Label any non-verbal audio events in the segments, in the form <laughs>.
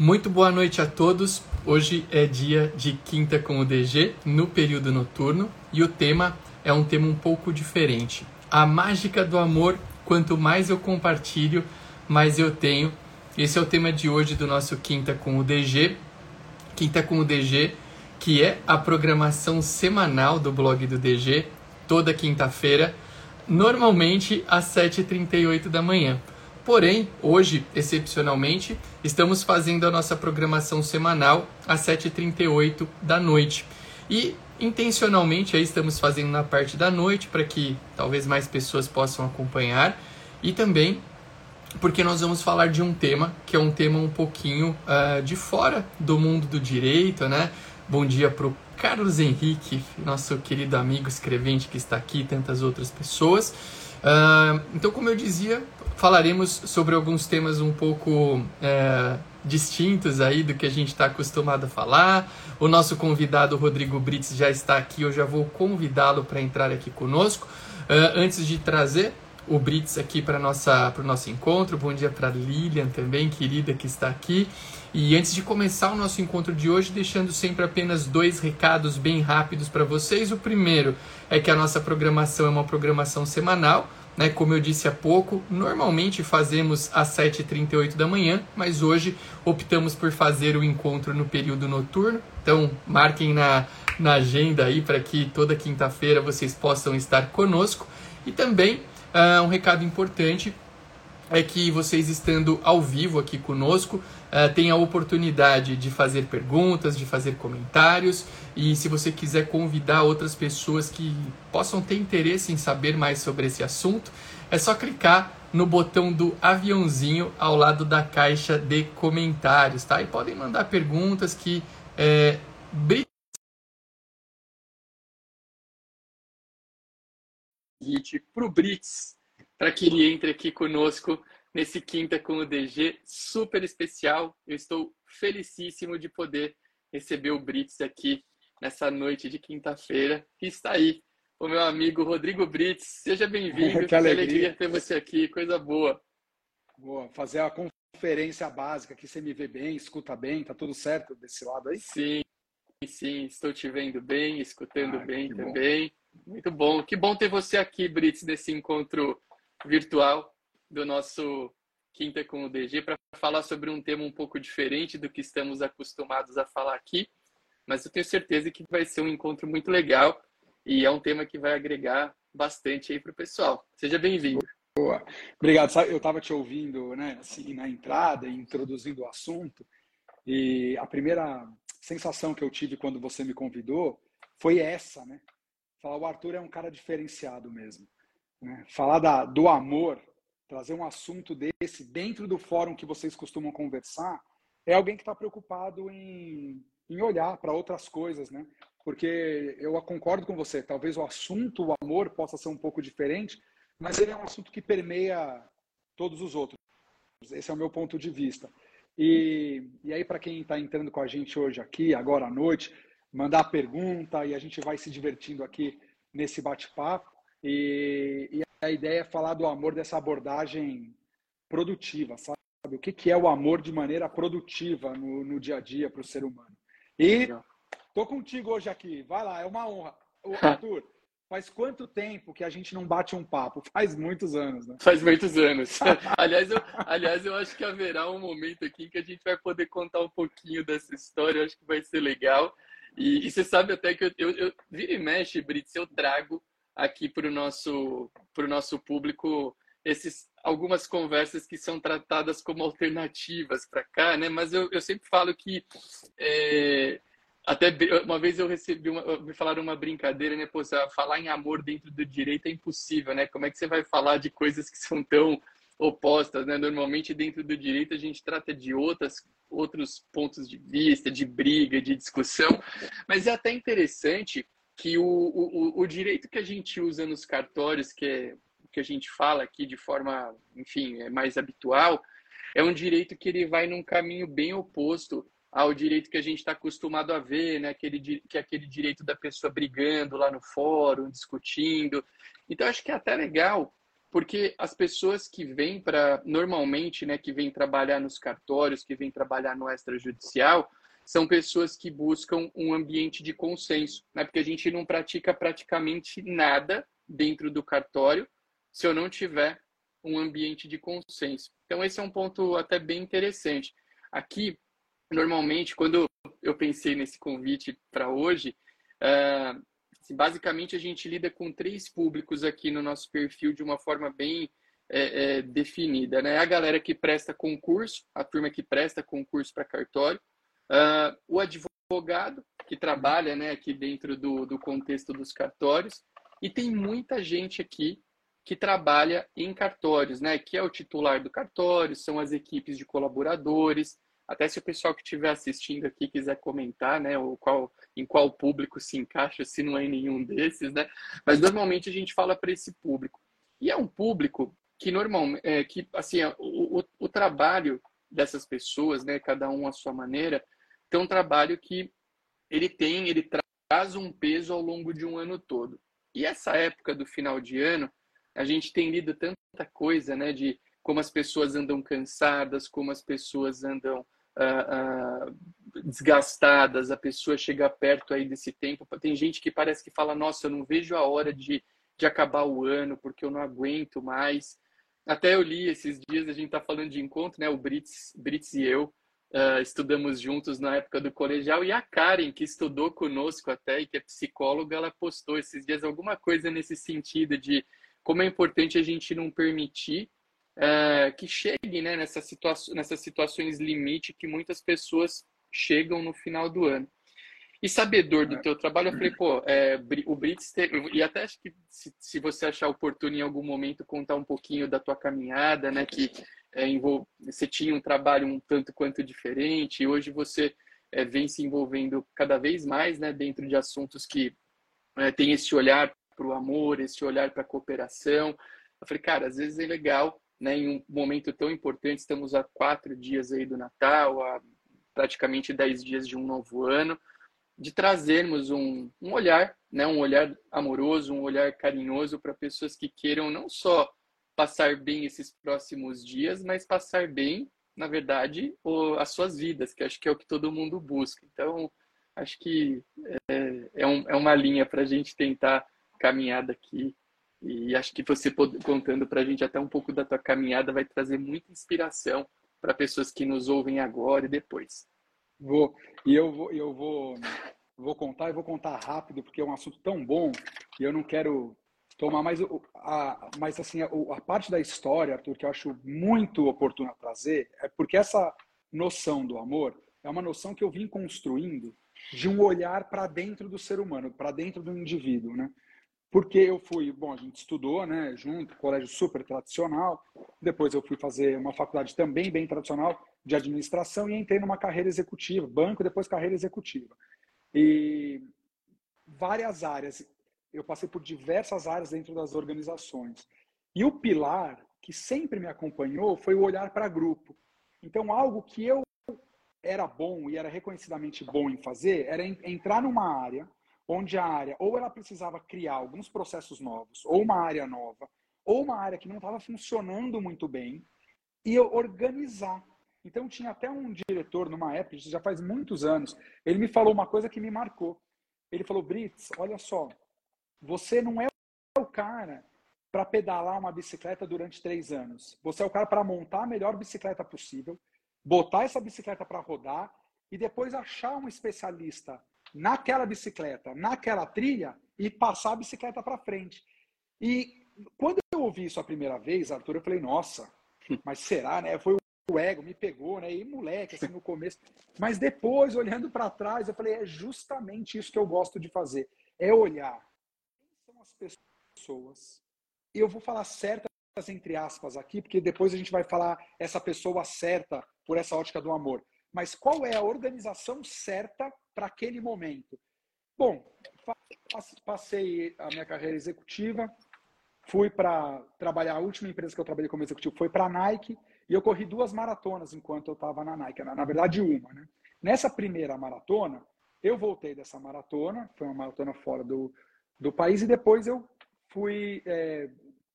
Muito boa noite a todos. Hoje é dia de quinta com o DG no período noturno e o tema é um tema um pouco diferente. A mágica do amor, quanto mais eu compartilho, mais eu tenho. Esse é o tema de hoje do nosso quinta com o DG. Quinta com o DG, que é a programação semanal do blog do DG, toda quinta-feira, normalmente às 7h38 da manhã. Porém, hoje, excepcionalmente, estamos fazendo a nossa programação semanal às 7h38 da noite. E intencionalmente aí estamos fazendo na parte da noite para que talvez mais pessoas possam acompanhar e também porque nós vamos falar de um tema que é um tema um pouquinho uh, de fora do mundo do direito, né? Bom dia para o Carlos Henrique, nosso querido amigo escrevente que está aqui, e tantas outras pessoas. Uh, então, como eu dizia, falaremos sobre alguns temas um pouco é, distintos aí do que a gente está acostumado a falar. O nosso convidado Rodrigo Brits já está aqui, eu já vou convidá-lo para entrar aqui conosco. Uh, antes de trazer o Brits aqui para o nosso encontro, bom dia para Lilian também, querida, que está aqui. E antes de começar o nosso encontro de hoje, deixando sempre apenas dois recados bem rápidos para vocês. O primeiro é que a nossa programação é uma programação semanal né? Como eu disse há pouco, normalmente fazemos às 7h38 da manhã, mas hoje optamos por fazer o encontro no período noturno. Então, marquem na, na agenda aí para que toda quinta-feira vocês possam estar conosco. E também uh, um recado importante é que vocês estando ao vivo aqui conosco, uh, tem a oportunidade de fazer perguntas, de fazer comentários e se você quiser convidar outras pessoas que possam ter interesse em saber mais sobre esse assunto, é só clicar no botão do aviãozinho ao lado da caixa de comentários, tá? E podem mandar perguntas que é, para o Brits para que ele entre aqui conosco nesse quinta com o DG super especial. Eu estou felicíssimo de poder receber o Brits aqui nessa noite de quinta-feira, está aí, o meu amigo Rodrigo Brits. Seja bem-vindo, <laughs> que, alegria. alegria ter você aqui, coisa boa. Boa, fazer a conferência básica que você me vê bem, escuta bem, tá tudo certo desse lado aí? Sim, sim, estou te vendo bem, escutando ah, bem também. Bom. Muito bom. Que bom ter você aqui, Brits, nesse encontro virtual do nosso Quinta com o DG para falar sobre um tema um pouco diferente do que estamos acostumados a falar aqui, mas eu tenho certeza que vai ser um encontro muito legal e é um tema que vai agregar bastante aí para o pessoal. Seja bem-vindo. Boa. Obrigado. Eu estava te ouvindo né, assim, na entrada, introduzindo o assunto, e a primeira sensação que eu tive quando você me convidou foi essa, né? Falar, o Arthur é um cara diferenciado mesmo. Né? Falar da, do amor, trazer um assunto desse dentro do fórum que vocês costumam conversar, é alguém que está preocupado em, em olhar para outras coisas, né? Porque eu concordo com você, talvez o assunto, o amor, possa ser um pouco diferente, mas ele é um assunto que permeia todos os outros. Esse é o meu ponto de vista. E, e aí, para quem está entrando com a gente hoje aqui, agora à noite, mandar pergunta e a gente vai se divertindo aqui nesse bate-papo. E, e, a ideia é falar do amor dessa abordagem produtiva, sabe? O que, que é o amor de maneira produtiva no, no dia a dia para o ser humano. E tô contigo hoje aqui. Vai lá, é uma honra. <laughs> Arthur, faz quanto tempo que a gente não bate um papo? Faz muitos anos, né? Faz muitos anos. <laughs> aliás, eu, aliás, eu acho que haverá um momento aqui que a gente vai poder contar um pouquinho dessa história. Eu acho que vai ser legal. E, e você sabe até que eu, eu, eu vira e mexe, Brits, eu trago aqui para o nosso, nosso público esses, algumas conversas que são tratadas como alternativas para cá, né? Mas eu, eu sempre falo que é, até uma vez eu recebi uma, me falaram uma brincadeira, né? Pô, falar em amor dentro do direito é impossível, né? Como é que você vai falar de coisas que são tão opostas, né? Normalmente dentro do direito a gente trata de outras outros pontos de vista, de briga, de discussão, mas é até interessante que o, o, o direito que a gente usa nos cartórios, que é que a gente fala aqui de forma, enfim, é mais habitual, é um direito que ele vai num caminho bem oposto ao direito que a gente está acostumado a ver, né? Aquele, que é aquele direito da pessoa brigando lá no fórum, discutindo. Então, acho que é até legal porque as pessoas que vêm para, normalmente, né, que vêm trabalhar nos cartórios, que vêm trabalhar no extrajudicial, são pessoas que buscam um ambiente de consenso, né? Porque a gente não pratica praticamente nada dentro do cartório se eu não tiver um ambiente de consenso. Então esse é um ponto até bem interessante. Aqui, normalmente, quando eu pensei nesse convite para hoje, uh, basicamente a gente lida com três públicos aqui no nosso perfil de uma forma bem é, é, definida, né? A galera que presta concurso, a turma que presta concurso para cartório, Uh, o advogado, que trabalha né, aqui dentro do, do contexto dos cartórios, e tem muita gente aqui que trabalha em cartórios, né, que é o titular do cartório, são as equipes de colaboradores, até se o pessoal que estiver assistindo aqui quiser comentar, né, o qual, em qual público se encaixa, se não é nenhum desses, né, mas normalmente a gente fala para esse público. E é um público que normalmente, é, que assim, o, o, o trabalho dessas pessoas, né, cada um à sua maneira, tem um trabalho que ele tem, ele traz um peso ao longo de um ano todo. E essa época do final de ano, a gente tem lido tanta coisa, né, de como as pessoas andam cansadas, como as pessoas andam uh, uh, desgastadas, a pessoa chega perto aí desse tempo. Tem gente que parece que fala, nossa, eu não vejo a hora de, de acabar o ano, porque eu não aguento mais. Até eu li esses dias, a gente está falando de encontro, né, o Brits, Brits e eu, uh, estudamos juntos na época do colegial, e a Karen, que estudou conosco até e que é psicóloga, ela postou esses dias alguma coisa nesse sentido de como é importante a gente não permitir uh, que chegue né, nessa situa nessas situações limite que muitas pessoas chegam no final do ano. E sabedor do teu trabalho, eu falei, pô, é, o Brits, e até acho que se, se, você achar oportuno em algum momento contar um pouquinho da tua caminhada, né, que é, você tinha um trabalho um tanto quanto diferente, e hoje você é, vem se envolvendo cada vez mais né, dentro de assuntos que é, tem esse olhar para o amor, esse olhar para a cooperação. Eu falei, cara, às vezes é legal, né, em um momento tão importante, estamos há quatro dias aí do Natal, há praticamente dez dias de um novo ano, de trazermos um, um olhar, né, um olhar amoroso, um olhar carinhoso para pessoas que queiram não só passar bem esses próximos dias, mas passar bem, na verdade, o, as suas vidas, que acho que é o que todo mundo busca. Então, acho que é, é, um, é uma linha para a gente tentar caminhar daqui. E acho que você contando para a gente até um pouco da tua caminhada vai trazer muita inspiração para pessoas que nos ouvem agora e depois. Vou. E eu vou, eu vou, vou contar, e vou contar rápido, porque é um assunto tão bom e eu não quero tomar mais a, mas assim a, a, parte da história, Arthur, que eu acho muito oportuna trazer, é porque essa noção do amor é uma noção que eu vim construindo de um olhar para dentro do ser humano, para dentro do indivíduo, né? Porque eu fui, bom, a gente estudou, né, junto, colégio super tradicional. Depois eu fui fazer uma faculdade também bem tradicional de administração e entrei numa carreira executiva, banco, depois carreira executiva. E várias áreas eu passei por diversas áreas dentro das organizações. E o pilar que sempre me acompanhou foi o olhar para grupo. Então, algo que eu era bom e era reconhecidamente bom em fazer era entrar numa área onde a área ou ela precisava criar alguns processos novos, ou uma área nova, ou uma área que não estava funcionando muito bem, e organizar. Então, tinha até um diretor numa época, isso já faz muitos anos, ele me falou uma coisa que me marcou. Ele falou: Brits, olha só, você não é o cara para pedalar uma bicicleta durante três anos. Você é o cara para montar a melhor bicicleta possível, botar essa bicicleta para rodar e depois achar um especialista naquela bicicleta, naquela trilha e passar a bicicleta para frente. E quando eu ouvi isso a primeira vez, Arthur, eu falei, nossa, <laughs> mas será, né? Foi o ego, me pegou, né? E moleque, assim, no começo. Mas depois, olhando para trás, eu falei, é justamente isso que eu gosto de fazer. É olhar as pessoas. Eu vou falar certas entre aspas aqui, porque depois a gente vai falar essa pessoa certa por essa ótica do amor. Mas qual é a organização certa para aquele momento? Bom, passei a minha carreira executiva, fui para trabalhar, a última empresa que eu trabalhei como executivo foi para a Nike, e eu corri duas maratonas enquanto eu estava na Nike, na, na verdade uma. Né? Nessa primeira maratona, eu voltei dessa maratona, foi uma maratona fora do, do país e depois eu fui é,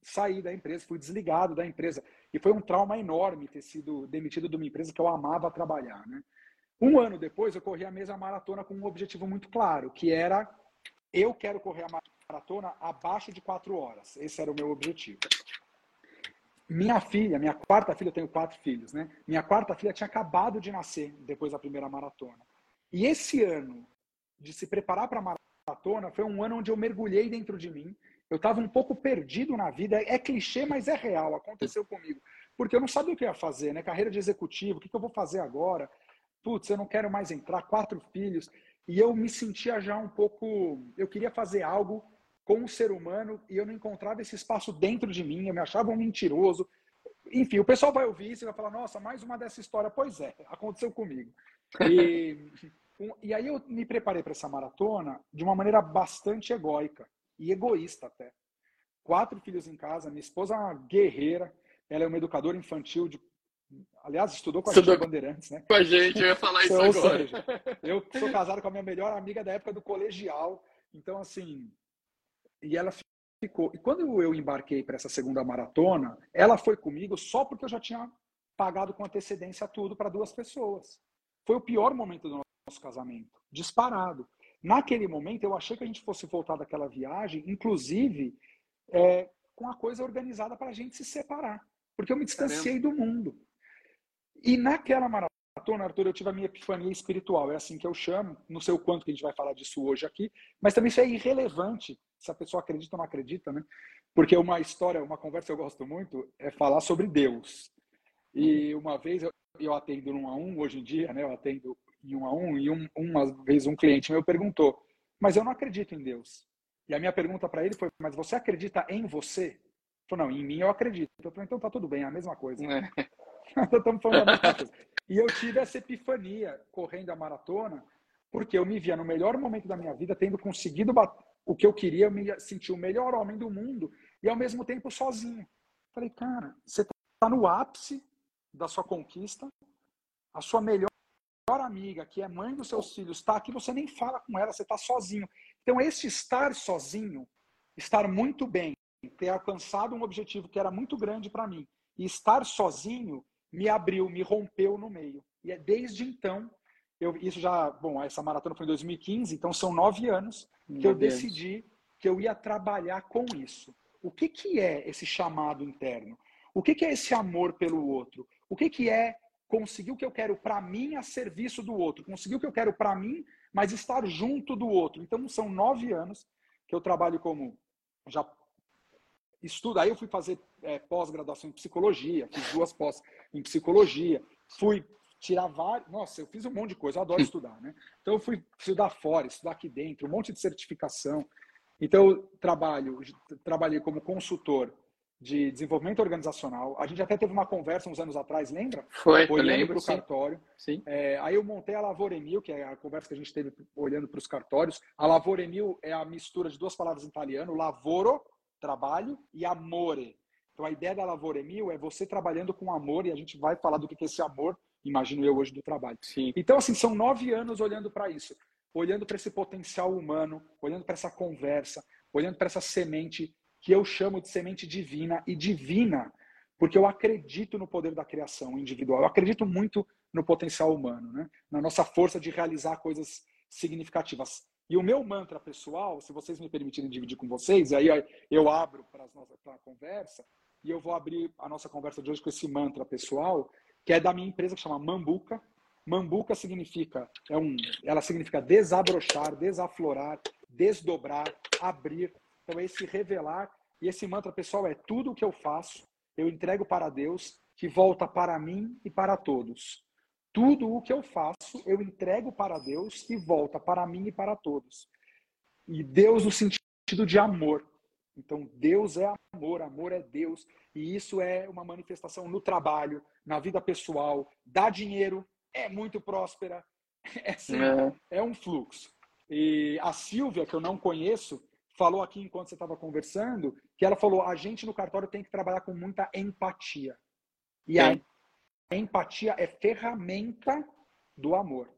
saí da empresa, fui desligado da empresa. E foi um trauma enorme ter sido demitido de uma empresa que eu amava trabalhar. Né? Um ano depois, eu corri a mesma maratona com um objetivo muito claro, que era eu quero correr a maratona abaixo de quatro horas. Esse era o meu objetivo. Minha filha, minha quarta filha, eu tenho quatro filhos, né? Minha quarta filha tinha acabado de nascer depois da primeira maratona. E esse ano de se preparar para a maratona foi um ano onde eu mergulhei dentro de mim. Eu estava um pouco perdido na vida. É clichê, mas é real. Aconteceu comigo. Porque eu não sabia o que eu ia fazer, né? Carreira de executivo, o que, que eu vou fazer agora? Putz, eu não quero mais entrar, quatro filhos. E eu me sentia já um pouco. Eu queria fazer algo com o ser humano e eu não encontrava esse espaço dentro de mim, eu me achava um mentiroso. Enfim, o pessoal vai ouvir isso e vai falar: nossa, mais uma dessa história. Pois é, aconteceu comigo. E, e aí eu me preparei para essa maratona de uma maneira bastante egóica e egoísta até. Quatro filhos em casa, minha esposa é uma guerreira, ela é uma educadora infantil de Aliás, estudou com a estudou gente Bandeirantes, né? Com a gente, eu ia falar isso Ou agora. Seja, eu sou casado com a minha melhor amiga da época do colegial. Então, assim, e ela ficou. E quando eu embarquei para essa segunda maratona, ela foi comigo só porque eu já tinha pagado com antecedência tudo para duas pessoas. Foi o pior momento do nosso casamento, disparado. Naquele momento, eu achei que a gente fosse voltar daquela viagem, inclusive é, com a coisa organizada para a gente se separar, porque eu me distanciei do mundo. E naquela maratona, Arthur, eu tive a minha epifania espiritual, é assim que eu chamo, não sei o quanto que a gente vai falar disso hoje aqui, mas também isso é irrelevante se a pessoa acredita ou não acredita, né? Porque uma história, uma conversa que eu gosto muito é falar sobre Deus. E uma vez eu, eu atendo um a um, hoje em dia, né? Eu atendo em um a um, e um, uma vez um cliente meu perguntou, mas eu não acredito em Deus. E a minha pergunta para ele foi, mas você acredita em você? Ele falou, não, em mim eu acredito. Eu falei, então tá tudo bem, é a mesma coisa. É. <laughs> Estamos falando a mesma coisa. E eu tive essa epifania correndo a maratona, porque eu me via no melhor momento da minha vida tendo conseguido o que eu queria, eu me senti o melhor homem do mundo e ao mesmo tempo sozinho. Falei, cara, você está no ápice da sua conquista, a sua melhor amiga, que é mãe dos seus filhos, está aqui, você nem fala com ela, você está sozinho. Então, esse estar sozinho, estar muito bem, ter alcançado um objetivo que era muito grande para mim, e estar sozinho, me abriu, me rompeu no meio. E é desde então, eu, isso já, bom, essa maratona foi em 2015, então são nove anos que eu decidi que eu ia trabalhar com isso. O que, que é esse chamado interno? O que, que é esse amor pelo outro? O que, que é conseguir o que eu quero para mim a serviço do outro? Conseguir o que eu quero para mim, mas estar junto do outro. Então, são nove anos que eu trabalho como já estudo. Aí eu fui fazer é, pós-graduação em psicologia, fiz duas pós em psicologia, fui tirar vários. Nossa, eu fiz um monte de coisa, eu adoro <laughs> estudar, né? Então eu fui estudar fora, estudar aqui dentro, um monte de certificação. Então eu trabalho, trabalhei como consultor de desenvolvimento organizacional. A gente até teve uma conversa uns anos atrás, lembra? Foi, olhando para o cartório. Sim. É, aí eu montei a Lavoremil, que é a conversa que a gente teve olhando para os cartórios. A Lavoremil é a mistura de duas palavras em italiano, lavoro, trabalho, e amore. Então a ideia da Lavoremil é você trabalhando com amor, e a gente vai falar do que é esse amor imagino eu hoje do trabalho. Sim. Então, assim, são nove anos olhando para isso, olhando para esse potencial humano, olhando para essa conversa, olhando para essa semente que eu chamo de semente divina e divina, porque eu acredito no poder da criação individual. Eu acredito muito no potencial humano, né? na nossa força de realizar coisas significativas. E o meu mantra pessoal, se vocês me permitirem dividir com vocês, aí eu abro para a conversa, e eu vou abrir a nossa conversa de hoje com esse mantra pessoal, que é da minha empresa que chama Mambuca. Mambuca significa, é um, ela significa desabrochar, desaflorar, desdobrar, abrir. Então, é esse revelar. E esse mantra, pessoal, é tudo o que eu faço, eu entrego para Deus, que volta para mim e para todos. Tudo o que eu faço, eu entrego para Deus e volta para mim e para todos. E Deus no sentido de amor. Então, Deus é amor, amor é Deus. E isso é uma manifestação no trabalho, na vida pessoal, dá dinheiro, é muito próspera, <laughs> é, assim, é. é um fluxo. E a Silvia, que eu não conheço, falou aqui enquanto você estava conversando, que ela falou: a gente no cartório tem que trabalhar com muita empatia. E a empatia é ferramenta do amor.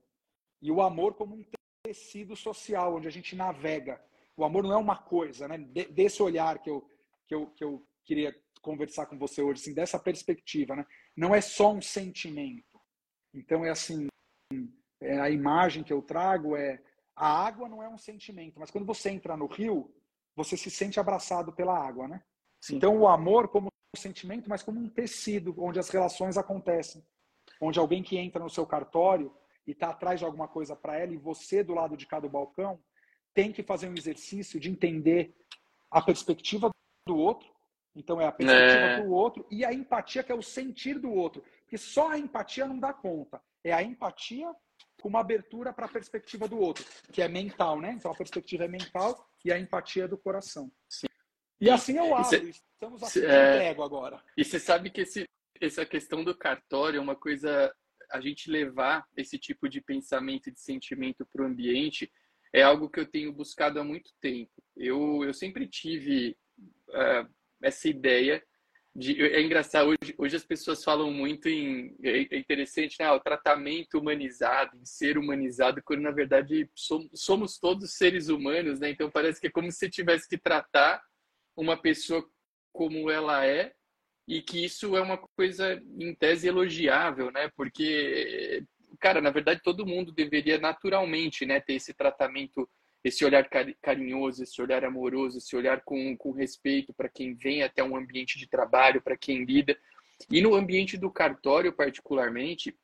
E o amor como um tecido social, onde a gente navega. O amor não é uma coisa, né? Desse olhar que eu, que eu, que eu queria conversar com você hoje, assim, dessa perspectiva, né? Não é só um sentimento. Então é assim, é a imagem que eu trago é a água não é um sentimento, mas quando você entra no rio, você se sente abraçado pela água, né? Sim. Então o amor como um sentimento, mas como um tecido onde as relações acontecem, onde alguém que entra no seu cartório e está atrás de alguma coisa para ela e você do lado de cada balcão tem que fazer um exercício de entender a perspectiva do outro. Então é a perspectiva é. do outro e a empatia que é o sentir do outro, porque só a empatia não dá conta. É a empatia com uma abertura para a perspectiva do outro, que é mental, né? Então a perspectiva é mental e a empatia é do coração. Sim. E assim eu abro. Cê, Estamos assim é, agora. E você sabe que esse, essa questão do cartório é uma coisa a gente levar esse tipo de pensamento e de sentimento para o ambiente é algo que eu tenho buscado há muito tempo. Eu, eu sempre tive uh, essa ideia de, é engraçado, hoje, hoje as pessoas falam muito em. É, é interessante, né? O tratamento humanizado, em ser humanizado, quando na verdade somos, somos todos seres humanos, né? Então parece que é como se tivesse que tratar uma pessoa como ela é e que isso é uma coisa em tese elogiável, né? Porque, cara, na verdade todo mundo deveria naturalmente, né, ter esse tratamento esse olhar carinhoso, esse olhar amoroso, esse olhar com, com respeito para quem vem até um ambiente de trabalho, para quem lida. E no ambiente do cartório, particularmente,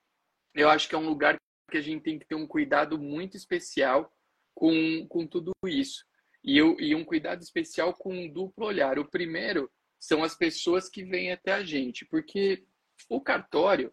eu acho que é um lugar que a gente tem que ter um cuidado muito especial com, com tudo isso. E, eu, e um cuidado especial com um duplo olhar. O primeiro são as pessoas que vêm até a gente, porque o cartório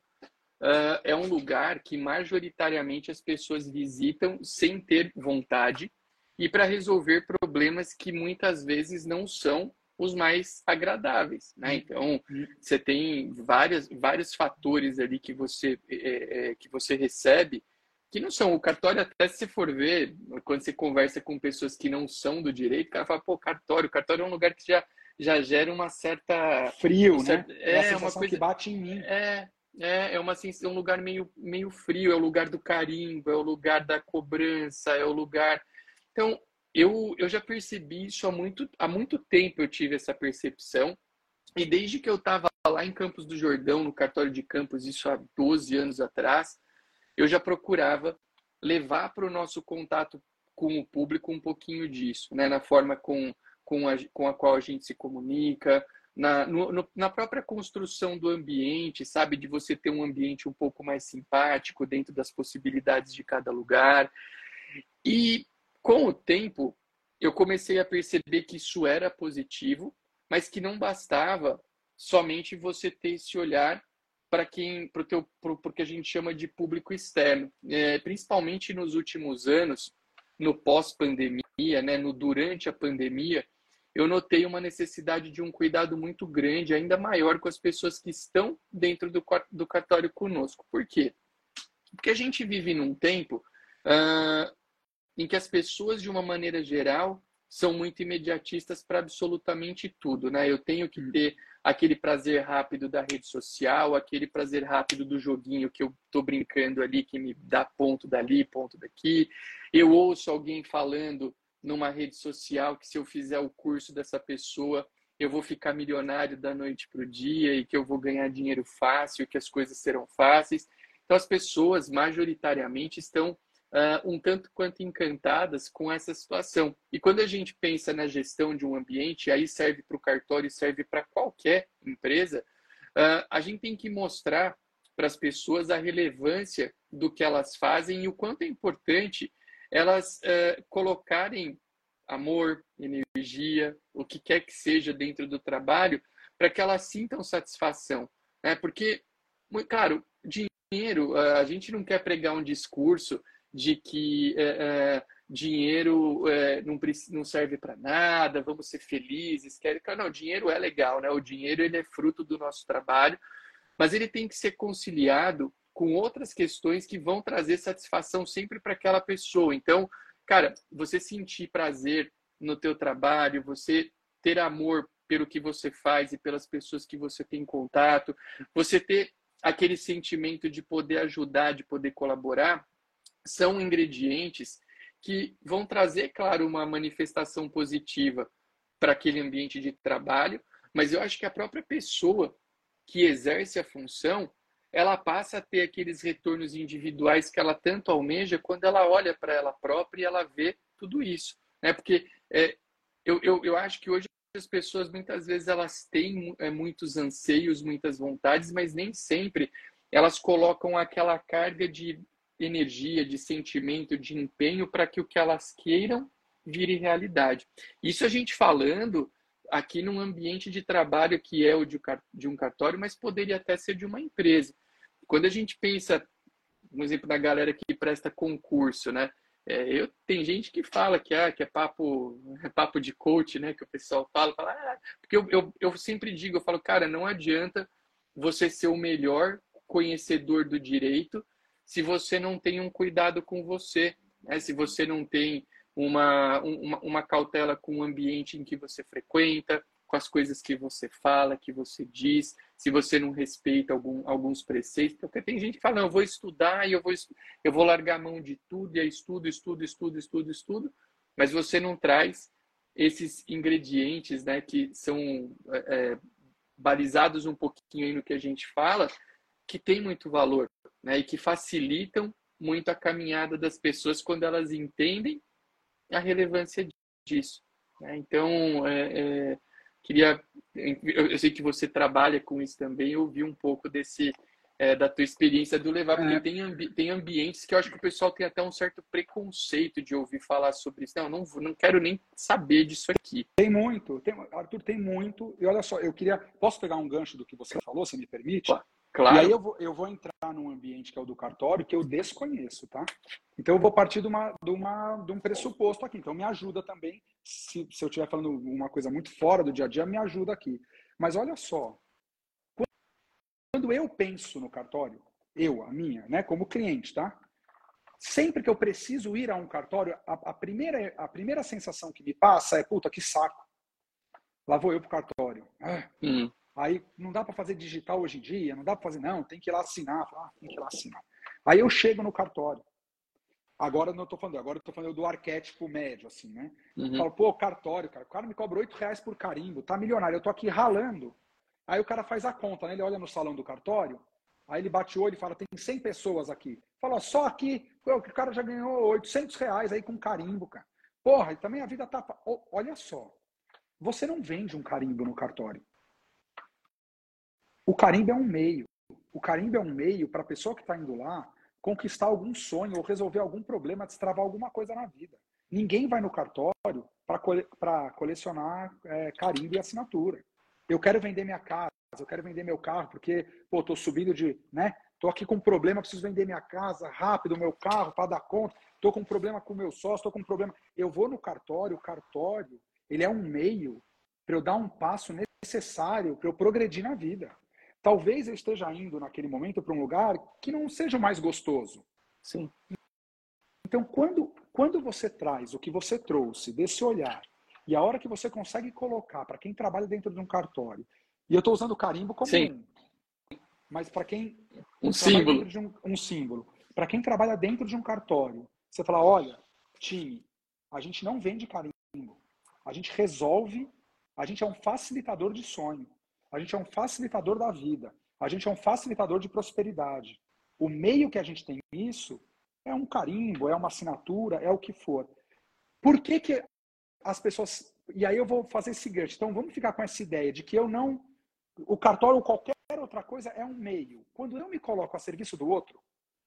uh, é um lugar que majoritariamente as pessoas visitam sem ter vontade e para resolver problemas que muitas vezes não são os mais agradáveis, né? Uhum. Então você tem várias, vários fatores ali que você é, é, que você recebe que não são o cartório até se for ver quando você conversa com pessoas que não são do direito, o cara fala pô cartório, cartório é um lugar que já já gera uma certa frio, um certo, né? É, é uma coisa que bate em mim. É, é, é, uma, é um lugar meio, meio frio, é o lugar do carimbo, é o lugar da cobrança, é o lugar então, eu, eu já percebi isso há muito, há muito tempo, eu tive essa percepção. E desde que eu estava lá em Campos do Jordão, no cartório de Campos, isso há 12 anos atrás, eu já procurava levar para o nosso contato com o público um pouquinho disso, né? na forma com, com, a, com a qual a gente se comunica, na, no, na própria construção do ambiente, sabe? De você ter um ambiente um pouco mais simpático dentro das possibilidades de cada lugar. E com o tempo, eu comecei a perceber que isso era positivo, mas que não bastava somente você ter esse olhar para quem, para o que a gente chama de público externo, é, principalmente nos últimos anos, no pós-pandemia, né, no durante a pandemia, eu notei uma necessidade de um cuidado muito grande, ainda maior com as pessoas que estão dentro do, do cartório conosco. Por quê? Porque a gente vive num tempo uh, em que as pessoas, de uma maneira geral, são muito imediatistas para absolutamente tudo, né? Eu tenho que ter aquele prazer rápido da rede social, aquele prazer rápido do joguinho que eu tô brincando ali, que me dá ponto dali, ponto daqui. Eu ouço alguém falando numa rede social que se eu fizer o curso dessa pessoa, eu vou ficar milionário da noite para o dia e que eu vou ganhar dinheiro fácil, que as coisas serão fáceis. Então, as pessoas, majoritariamente, estão uh, um tanto quanto encantadas com essa situação. E quando a gente pensa na gestão de um ambiente, aí serve para o cartório, serve para qualquer empresa, uh, a gente tem que mostrar para as pessoas a relevância do que elas fazem e o quanto é importante elas uh, colocarem amor, energia, o que quer que seja dentro do trabalho, para que elas sintam satisfação. Né? Porque, claro, dinheiro, a gente não quer pregar um discurso de que é, é, dinheiro é, não, não serve para nada, vamos ser felizes. Quer... Não, dinheiro é legal, né? O dinheiro ele é fruto do nosso trabalho, mas ele tem que ser conciliado com outras questões que vão trazer satisfação sempre para aquela pessoa. Então, cara, você sentir prazer no teu trabalho, você ter amor pelo que você faz e pelas pessoas que você tem contato, você ter aquele sentimento de poder ajudar, de poder colaborar, são ingredientes que vão trazer, claro, uma manifestação positiva para aquele ambiente de trabalho, mas eu acho que a própria pessoa que exerce a função, ela passa a ter aqueles retornos individuais que ela tanto almeja quando ela olha para ela própria e ela vê tudo isso. Né? Porque é, eu, eu, eu acho que hoje as pessoas muitas vezes elas têm é, muitos anseios, muitas vontades, mas nem sempre elas colocam aquela carga de energia, de sentimento, de empenho para que o que elas queiram vire realidade. Isso a gente falando aqui num ambiente de trabalho que é o de um cartório, mas poderia até ser de uma empresa. Quando a gente pensa, um exemplo da galera que presta concurso, né? É, eu, tem gente que fala que, ah, que é papo é <laughs> papo de coach, né? Que o pessoal fala, fala ah, porque eu, eu, eu sempre digo, eu falo, cara, não adianta você ser o melhor conhecedor do direito se você não tem um cuidado com você, né? se você não tem uma, uma, uma cautela com o ambiente em que você frequenta, com as coisas que você fala, que você diz, se você não respeita algum, alguns preceitos. Porque tem gente que fala, não, eu vou estudar e eu vou, eu vou largar a mão de tudo, e é estudo, estudo, estudo, estudo, estudo, mas você não traz esses ingredientes né, que são é, é balizados um pouquinho aí no que a gente fala, que tem muito valor né, e que facilitam muito a caminhada das pessoas quando elas entendem a relevância disso. Né? Então, é, é, queria, eu, eu, sei que você trabalha com isso também, ouvir um pouco desse é, da tua experiência do levar, porque é. tem, ambi tem ambientes que eu acho que o pessoal tem até um certo preconceito de ouvir falar sobre isso. Não, não, não quero nem saber disso aqui. Tem muito, tem, Arthur, tem muito. E olha só, eu queria. Posso pegar um gancho do que você falou, se me permite? Claro. E aí eu vou, eu vou entrar num ambiente que é o do cartório que eu desconheço, tá? Então eu vou partir de, uma, de, uma, de um pressuposto aqui. Então me ajuda também, se, se eu estiver falando uma coisa muito fora do dia a dia, me ajuda aqui. Mas olha só, quando eu penso no cartório, eu, a minha, né, como cliente, tá? Sempre que eu preciso ir a um cartório, a, a primeira, a primeira sensação que me passa é, puta, que saco. Lá vou eu pro cartório. Ah, uhum. Aí não dá para fazer digital hoje em dia, não dá para fazer, não, tem que ir lá assinar. Ah, tem que ir lá assinar. Aí eu chego no cartório. Agora não estou falando, agora eu estou falando do arquétipo médio, assim, né? Uhum. Falo, pô, cartório, cara, o cara me cobra oito reais por carimbo, tá milionário, eu tô aqui ralando. Aí o cara faz a conta, né? Ele olha no salão do cartório, aí ele bate o olho e fala, tem 100 pessoas aqui. Fala, só aqui, o cara já ganhou 800 reais aí com carimbo, cara. Porra, e também a vida tá... Olha só, você não vende um carimbo no cartório. O carimbo é um meio. O carimbo é um meio para a pessoa que está indo lá conquistar algum sonho ou resolver algum problema, destravar alguma coisa na vida. Ninguém vai no cartório para cole colecionar é, carimbo e assinatura. Eu quero vender minha casa, eu quero vender meu carro, porque, pô, tô subindo de, né? Tô aqui com um problema, preciso vender minha casa rápido, meu carro para dar conta. Tô com um problema com o meu sócio, tô com um problema. Eu vou no cartório, o cartório, ele é um meio para eu dar um passo necessário para eu progredir na vida. Talvez eu esteja indo naquele momento para um lugar que não seja mais gostoso. Sim. Então, quando, quando você traz o que você trouxe desse olhar, e a hora que você consegue colocar para quem trabalha dentro de um cartório, e eu estou usando o carimbo como Sim. um, mas para quem um símbolo, de um, um símbolo, para quem trabalha dentro de um cartório, você fala, olha, time, a gente não vende carimbo, a gente resolve, a gente é um facilitador de sonho. A gente é um facilitador da vida. A gente é um facilitador de prosperidade. O meio que a gente tem isso é um carimbo, é uma assinatura, é o que for. Por que, que as pessoas. E aí eu vou fazer esse gancho. Então vamos ficar com essa ideia de que eu não. O cartório ou qualquer outra coisa é um meio. Quando eu me coloco a serviço do outro,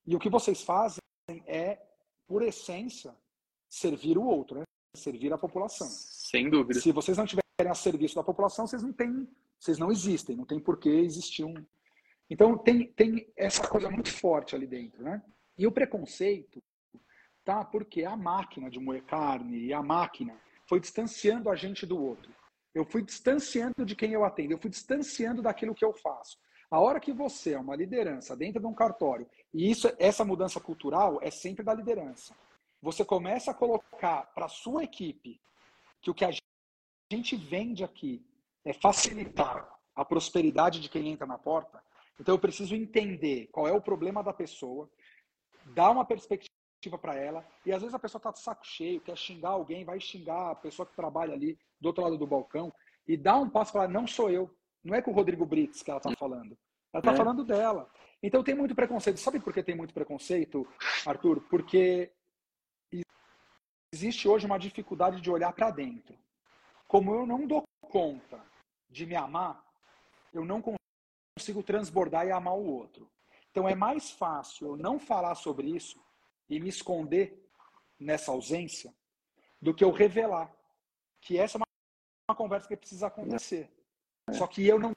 e o que vocês fazem é, por essência, servir o outro, né? servir a população. Sem dúvida. Se vocês não tiverem a serviço da população, vocês não têm vocês não existem, não tem por que existir um. Então tem, tem essa coisa muito forte ali dentro, né? E o preconceito, tá? Porque a máquina de moer carne e a máquina foi distanciando a gente do outro. Eu fui distanciando de quem eu atendo, eu fui distanciando daquilo que eu faço. A hora que você é uma liderança dentro de um cartório, e isso, essa mudança cultural é sempre da liderança. Você começa a colocar para sua equipe que o que a gente vende aqui é facilitar a prosperidade de quem entra na porta, então eu preciso entender qual é o problema da pessoa, dar uma perspectiva para ela, e às vezes a pessoa está de saco cheio, quer xingar alguém, vai xingar a pessoa que trabalha ali do outro lado do balcão, e dá um passo fala, não sou eu. Não é com o Rodrigo Brits que ela está falando. Ela está é. falando dela. Então tem muito preconceito. Sabe por que tem muito preconceito, Arthur? Porque existe hoje uma dificuldade de olhar para dentro. Como eu não dou conta de me amar, eu não consigo transbordar e amar o outro. Então é mais fácil eu não falar sobre isso e me esconder nessa ausência do que eu revelar que essa é uma conversa que precisa acontecer. Só que eu não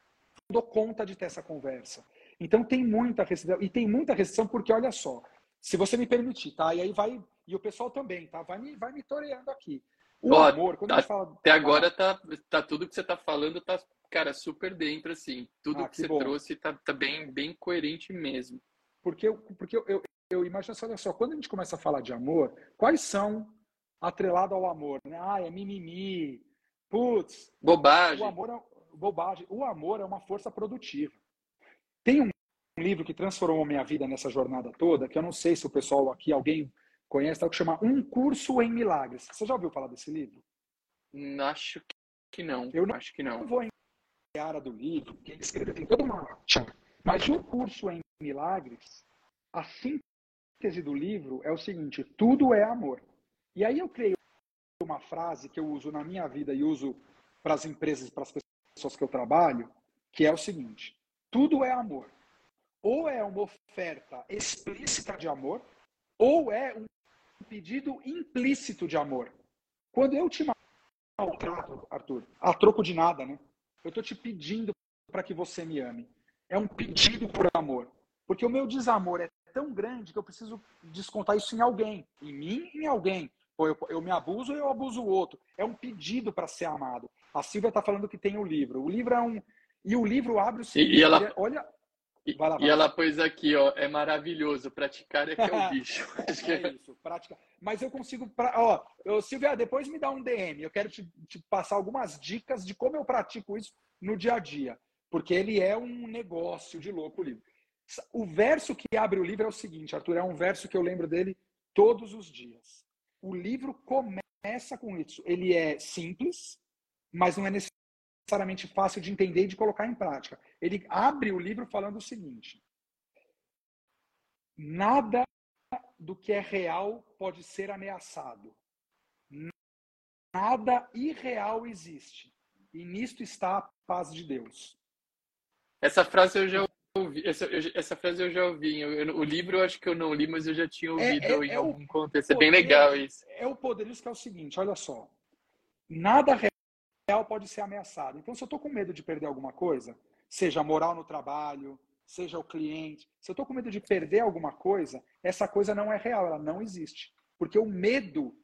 dou conta de ter essa conversa. Então tem muita restrição. E tem muita restrição porque, olha só, se você me permitir, tá? E aí vai. E o pessoal também, tá? Vai me, vai me toreando aqui. O Ó, amor, quando tá, a gente fala. Até agora tá, tá tudo que você tá falando, tá, cara, super dentro, assim. Tudo ah, que, que, você bom. trouxe tá, tá bem, bem coerente mesmo. Porque, eu, porque eu, eu, eu imagino, olha só, quando a gente começa a falar de amor, quais são atrelados ao amor? Né? Ah, é mimimi, putz. Bobagem. O amor é, bobagem. O amor é uma força produtiva. Tem um livro que transformou minha vida nessa jornada toda, que eu não sei se o pessoal aqui, alguém conhece, tá, que chama Um Curso em Milagres. Você já ouviu falar desse livro? Acho que não. Eu não, acho que não. não vou em área do livro, quem escreveu tem toda uma mas o curso em milagres, a síntese do livro é o seguinte: tudo é amor. E aí eu criei uma frase que eu uso na minha vida e uso para as empresas, para as pessoas que eu trabalho, que é o seguinte: tudo é amor. Ou é uma oferta explícita de amor, ou é um pedido implícito de amor. Quando eu te maltrato, Arthur, a troco de nada, né? Eu estou te pedindo para que você me ame. É um pedido por amor. Porque o meu desamor é tão grande que eu preciso descontar isso em alguém. Em mim, em alguém. Ou eu, eu me abuso ou eu abuso o outro. É um pedido para ser amado. A Silvia está falando que tem o livro. O livro é um. E o livro abre o seguinte. E, ela... Olha. E, lá, e ela pôs aqui, ó, é maravilhoso, praticar é que é o <laughs> bicho. Acho é isso, prática. Mas eu consigo, pra, ó, eu, Silvia, depois me dá um DM, eu quero te, te, passar algumas dicas de como eu pratico isso no dia a dia, porque ele é um negócio de louco o livro. O verso que abre o livro é o seguinte, Arthur, é um verso que eu lembro dele todos os dias. O livro começa com isso. Ele é simples, mas não é necessariamente fácil de entender e de colocar em prática. Ele abre o livro falando o seguinte: nada do que é real pode ser ameaçado. Nada irreal existe. E nisto está a paz de Deus. Essa frase eu já ouvi. Essa, essa frase eu já ouvi. Eu, eu, o livro eu acho que eu não li, mas eu já tinha é, ouvido é, é, em é algum contexto. É bem legal isso. É o poder. Isso que é o seguinte: olha só. Nada real pode ser ameaçado. Então, se eu estou com medo de perder alguma coisa, seja moral no trabalho, seja o cliente, se eu estou com medo de perder alguma coisa, essa coisa não é real, ela não existe. Porque o medo,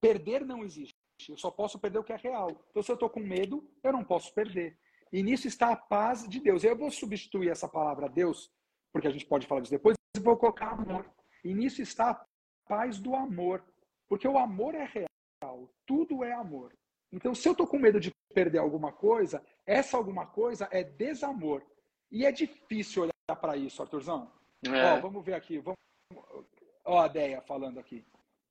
perder não existe. Eu só posso perder o que é real. Então, se eu estou com medo, eu não posso perder. E nisso está a paz de Deus. Eu vou substituir essa palavra Deus, porque a gente pode falar disso depois, e vou colocar amor. E nisso está a paz do amor. Porque o amor é real. Tudo é amor. Então, se eu estou com medo de perder alguma coisa, essa alguma coisa é desamor. E é difícil olhar para isso, Arthurzão. É. Ó, vamos ver aqui. Vamos... Ó, a Deia falando aqui.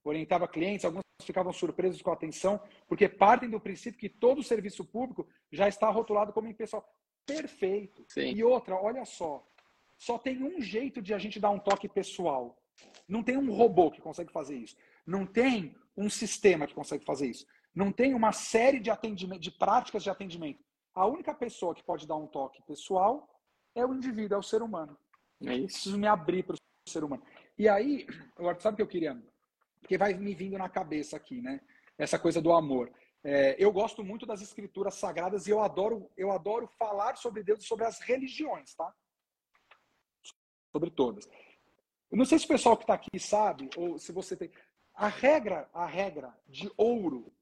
Orientava clientes, alguns ficavam surpresos com a atenção, porque partem do princípio que todo serviço público já está rotulado como impessoal. Perfeito. Sim. E outra, olha só. Só tem um jeito de a gente dar um toque pessoal. Não tem um robô que consegue fazer isso. Não tem um sistema que consegue fazer isso. Não tem uma série de atendimento, de práticas de atendimento. A única pessoa que pode dar um toque pessoal é o indivíduo, é o ser humano. É isso. Preciso me abrir para o ser humano. E aí, agora, sabe o que eu queria? Porque vai me vindo na cabeça aqui, né? Essa coisa do amor. É, eu gosto muito das escrituras sagradas e eu adoro, eu adoro falar sobre Deus e sobre as religiões, tá? Sobre todas. Eu não sei se o pessoal que está aqui sabe, ou se você tem. A regra, a regra de ouro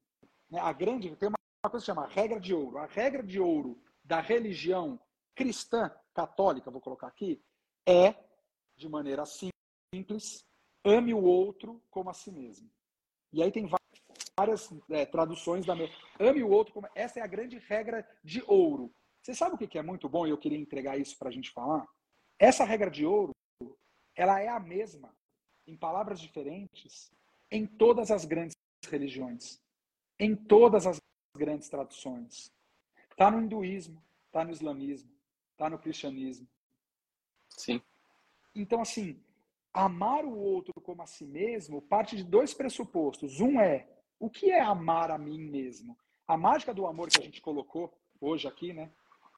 a grande, tem uma coisa que chama regra de ouro. A regra de ouro da religião cristã, católica, vou colocar aqui, é, de maneira simples, ame o outro como a si mesmo. E aí tem várias é, traduções da ame o outro como essa é a grande regra de ouro. Você sabe o que é muito bom e eu queria entregar isso para a gente falar? Essa regra de ouro, ela é a mesma, em palavras diferentes, em todas as grandes religiões em todas as grandes traduções. Está no hinduísmo, está no islamismo, está no cristianismo. Sim. Então, assim, amar o outro como a si mesmo parte de dois pressupostos. Um é, o que é amar a mim mesmo? A mágica do amor que a gente colocou hoje aqui, né?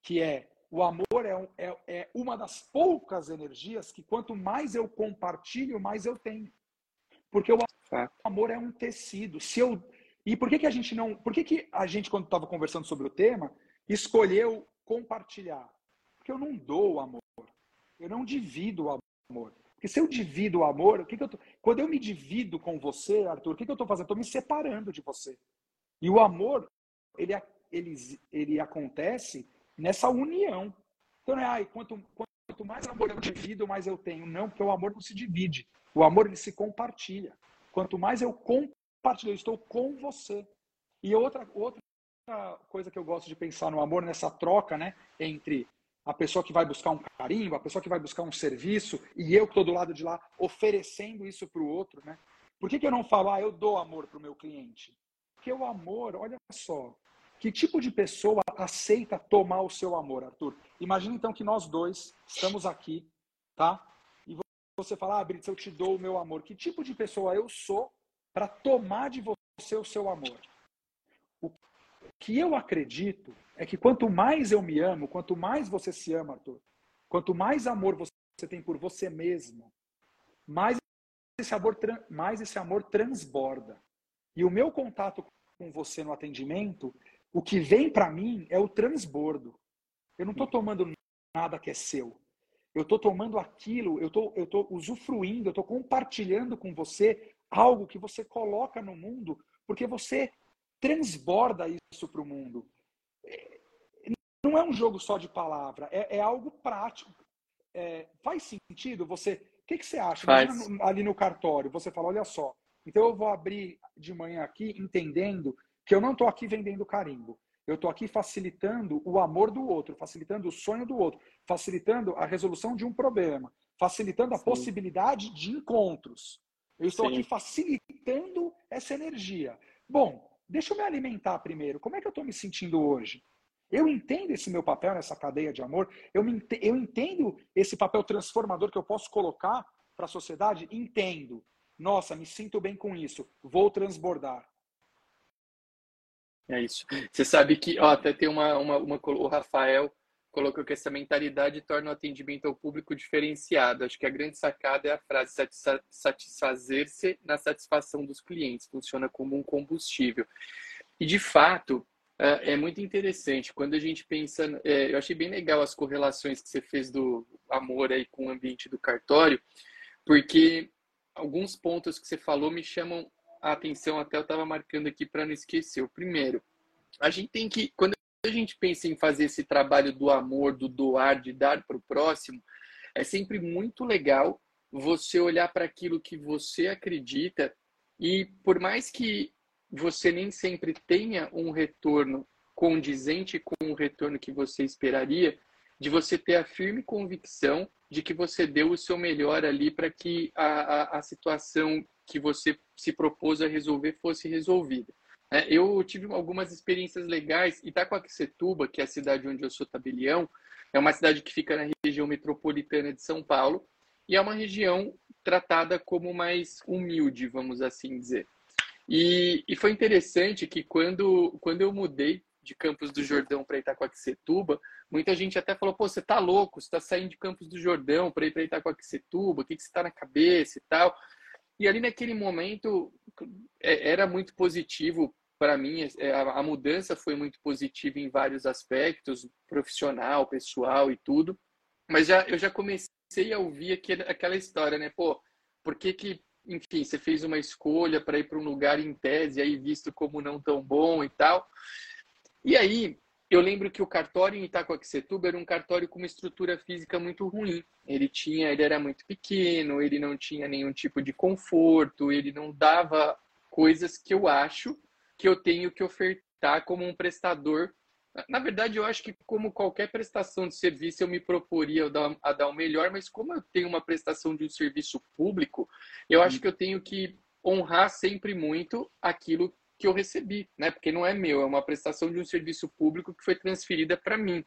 Que é o amor é, um, é, é uma das poucas energias que quanto mais eu compartilho, mais eu tenho. Porque o amor é um tecido. Se eu e por que, que a gente não. Por que, que a gente, quando estava conversando sobre o tema, escolheu compartilhar? Porque eu não dou o amor. Eu não divido o amor. Porque se eu divido o amor, o que, que eu tô... quando eu me divido com você, Arthur, o que, que eu estou fazendo? Estou me separando de você. E o amor, ele, ele, ele acontece nessa união. Então, não é, ai, quanto, quanto mais amor eu divido, mais eu tenho. Não, porque o amor não se divide. O amor, ele se compartilha. Quanto mais eu compartilho, eu estou com você. E outra, outra coisa que eu gosto de pensar no amor, nessa troca, né, entre a pessoa que vai buscar um carinho, a pessoa que vai buscar um serviço, e eu que estou do lado de lá oferecendo isso para o outro, né? Por que, que eu não falo, ah, eu dou amor para o meu cliente? Porque o amor, olha só, que tipo de pessoa aceita tomar o seu amor, Arthur? Imagina então que nós dois estamos aqui, tá? E você fala, ah, Brits, eu te dou o meu amor. Que tipo de pessoa eu sou para tomar de você o seu amor? O que eu acredito é que quanto mais eu me amo, quanto mais você se ama, Arthur, quanto mais amor você tem por você mesmo, mais esse amor, mais esse amor transborda. E o meu contato com você no atendimento o que vem para mim é o transbordo. Eu não estou tomando nada que é seu. Eu estou tomando aquilo, eu tô, estou usufruindo, eu estou compartilhando com você algo que você coloca no mundo, porque você transborda isso para o mundo. Não é um jogo só de palavra, é, é algo prático. É, faz sentido você. O que, que você acha? ali no cartório, você fala: olha só, então eu vou abrir de manhã aqui entendendo que eu não estou aqui vendendo carimbo. Eu estou aqui facilitando o amor do outro, facilitando o sonho do outro, facilitando a resolução de um problema, facilitando a Sim. possibilidade de encontros. Eu estou Sim. aqui facilitando essa energia. Bom, deixa eu me alimentar primeiro. Como é que eu estou me sentindo hoje? Eu entendo esse meu papel nessa cadeia de amor, eu, eu entendo esse papel transformador que eu posso colocar para a sociedade? Entendo. Nossa, me sinto bem com isso, vou transbordar. É isso. Você sabe que, ó, até tem uma, uma, uma, o Rafael colocou que essa mentalidade torna o atendimento ao público diferenciado. Acho que a grande sacada é a frase satisfazer-se na satisfação dos clientes, funciona como um combustível. E de fato, é, é muito interessante quando a gente pensa. É, eu achei bem legal as correlações que você fez do amor aí com o ambiente do cartório, porque alguns pontos que você falou me chamam a atenção, até eu estava marcando aqui para não esquecer. O primeiro, a gente tem que, quando a gente pensa em fazer esse trabalho do amor, do doar, de dar para o próximo, é sempre muito legal você olhar para aquilo que você acredita e por mais que você nem sempre tenha um retorno condizente com o retorno que você esperaria, de você ter a firme convicção de que você deu o seu melhor ali para que a, a, a, situação que você se propôs a resolver fosse resolvida. É, eu tive algumas experiências legais. Itacoaquecetuba, que é a cidade onde eu sou tabelião, é uma cidade que fica na região metropolitana de São Paulo e é uma região tratada como mais humilde, vamos assim dizer. E, e foi interessante que quando, quando eu mudei de Campos do Jordão para Itacoaquecetuba, muita gente até falou: pô, você tá louco, você tá saindo de Campos do Jordão para ir para Itacoaquecetuba, o que, que você tá na cabeça e tal. E ali naquele momento é, era muito positivo para mim, é, a mudança foi muito positiva em vários aspectos, profissional, pessoal e tudo. Mas já eu já comecei a ouvir aquele, aquela história, né? Pô, por que que, enfim, você fez uma escolha para ir para um lugar em tese aí visto como não tão bom e tal? E aí, eu lembro que o cartório em Itacoaxetuba era um cartório com uma estrutura física muito ruim. Ele tinha, ele era muito pequeno, ele não tinha nenhum tipo de conforto, ele não dava coisas que eu acho que eu tenho que ofertar como um prestador. Na verdade, eu acho que como qualquer prestação de serviço eu me proporia a dar, o melhor, mas como eu tenho uma prestação de um serviço público, eu acho que eu tenho que honrar sempre muito aquilo que eu recebi, né? Porque não é meu, é uma prestação de um serviço público que foi transferida para mim.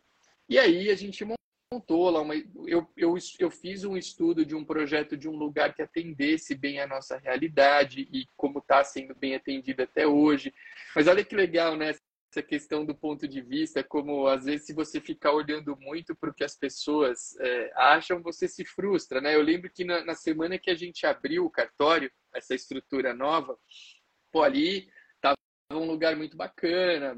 E aí a gente montou lá uma. Eu, eu, eu fiz um estudo de um projeto de um lugar que atendesse bem a nossa realidade e como está sendo bem atendido até hoje. Mas olha que legal, né? Essa questão do ponto de vista, como às vezes se você ficar olhando muito para o que as pessoas é, acham, você se frustra, né? Eu lembro que na, na semana que a gente abriu o cartório, essa estrutura nova, pô, ali estava um lugar muito bacana,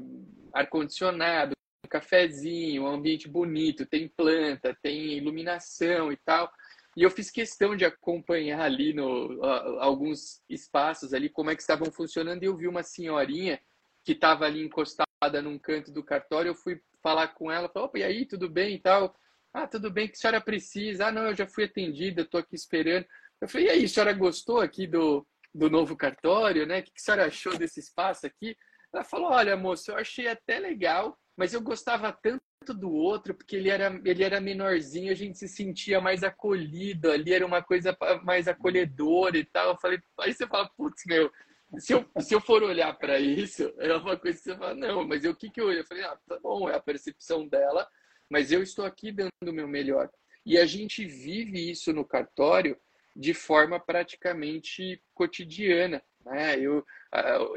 ar-condicionado, um cafezinho, um ambiente bonito, tem planta, tem iluminação e tal. E eu fiz questão de acompanhar ali no alguns espaços ali como é que estavam funcionando e eu vi uma senhorinha que estava ali encostada num canto do cartório, eu fui falar com ela, falei, opa, e aí, tudo bem e tal? Ah, tudo bem, que a senhora precisa? Ah, não, eu já fui atendida, estou aqui esperando. Eu falei, e aí, a senhora gostou aqui do, do novo cartório, né? O que a senhora achou desse espaço aqui? Ela falou, olha, moço, eu achei até legal, mas eu gostava tanto do outro, porque ele era, ele era menorzinho, a gente se sentia mais acolhido ali, era uma coisa mais acolhedora e tal. Eu falei, aí você fala, putz, meu, se eu, se eu for olhar para isso, é uma coisa que você fala, não, mas o que, que eu olho? Eu falei, ah, tá bom, é a percepção dela, mas eu estou aqui dando o meu melhor. E a gente vive isso no cartório de forma praticamente cotidiana. Né? Eu,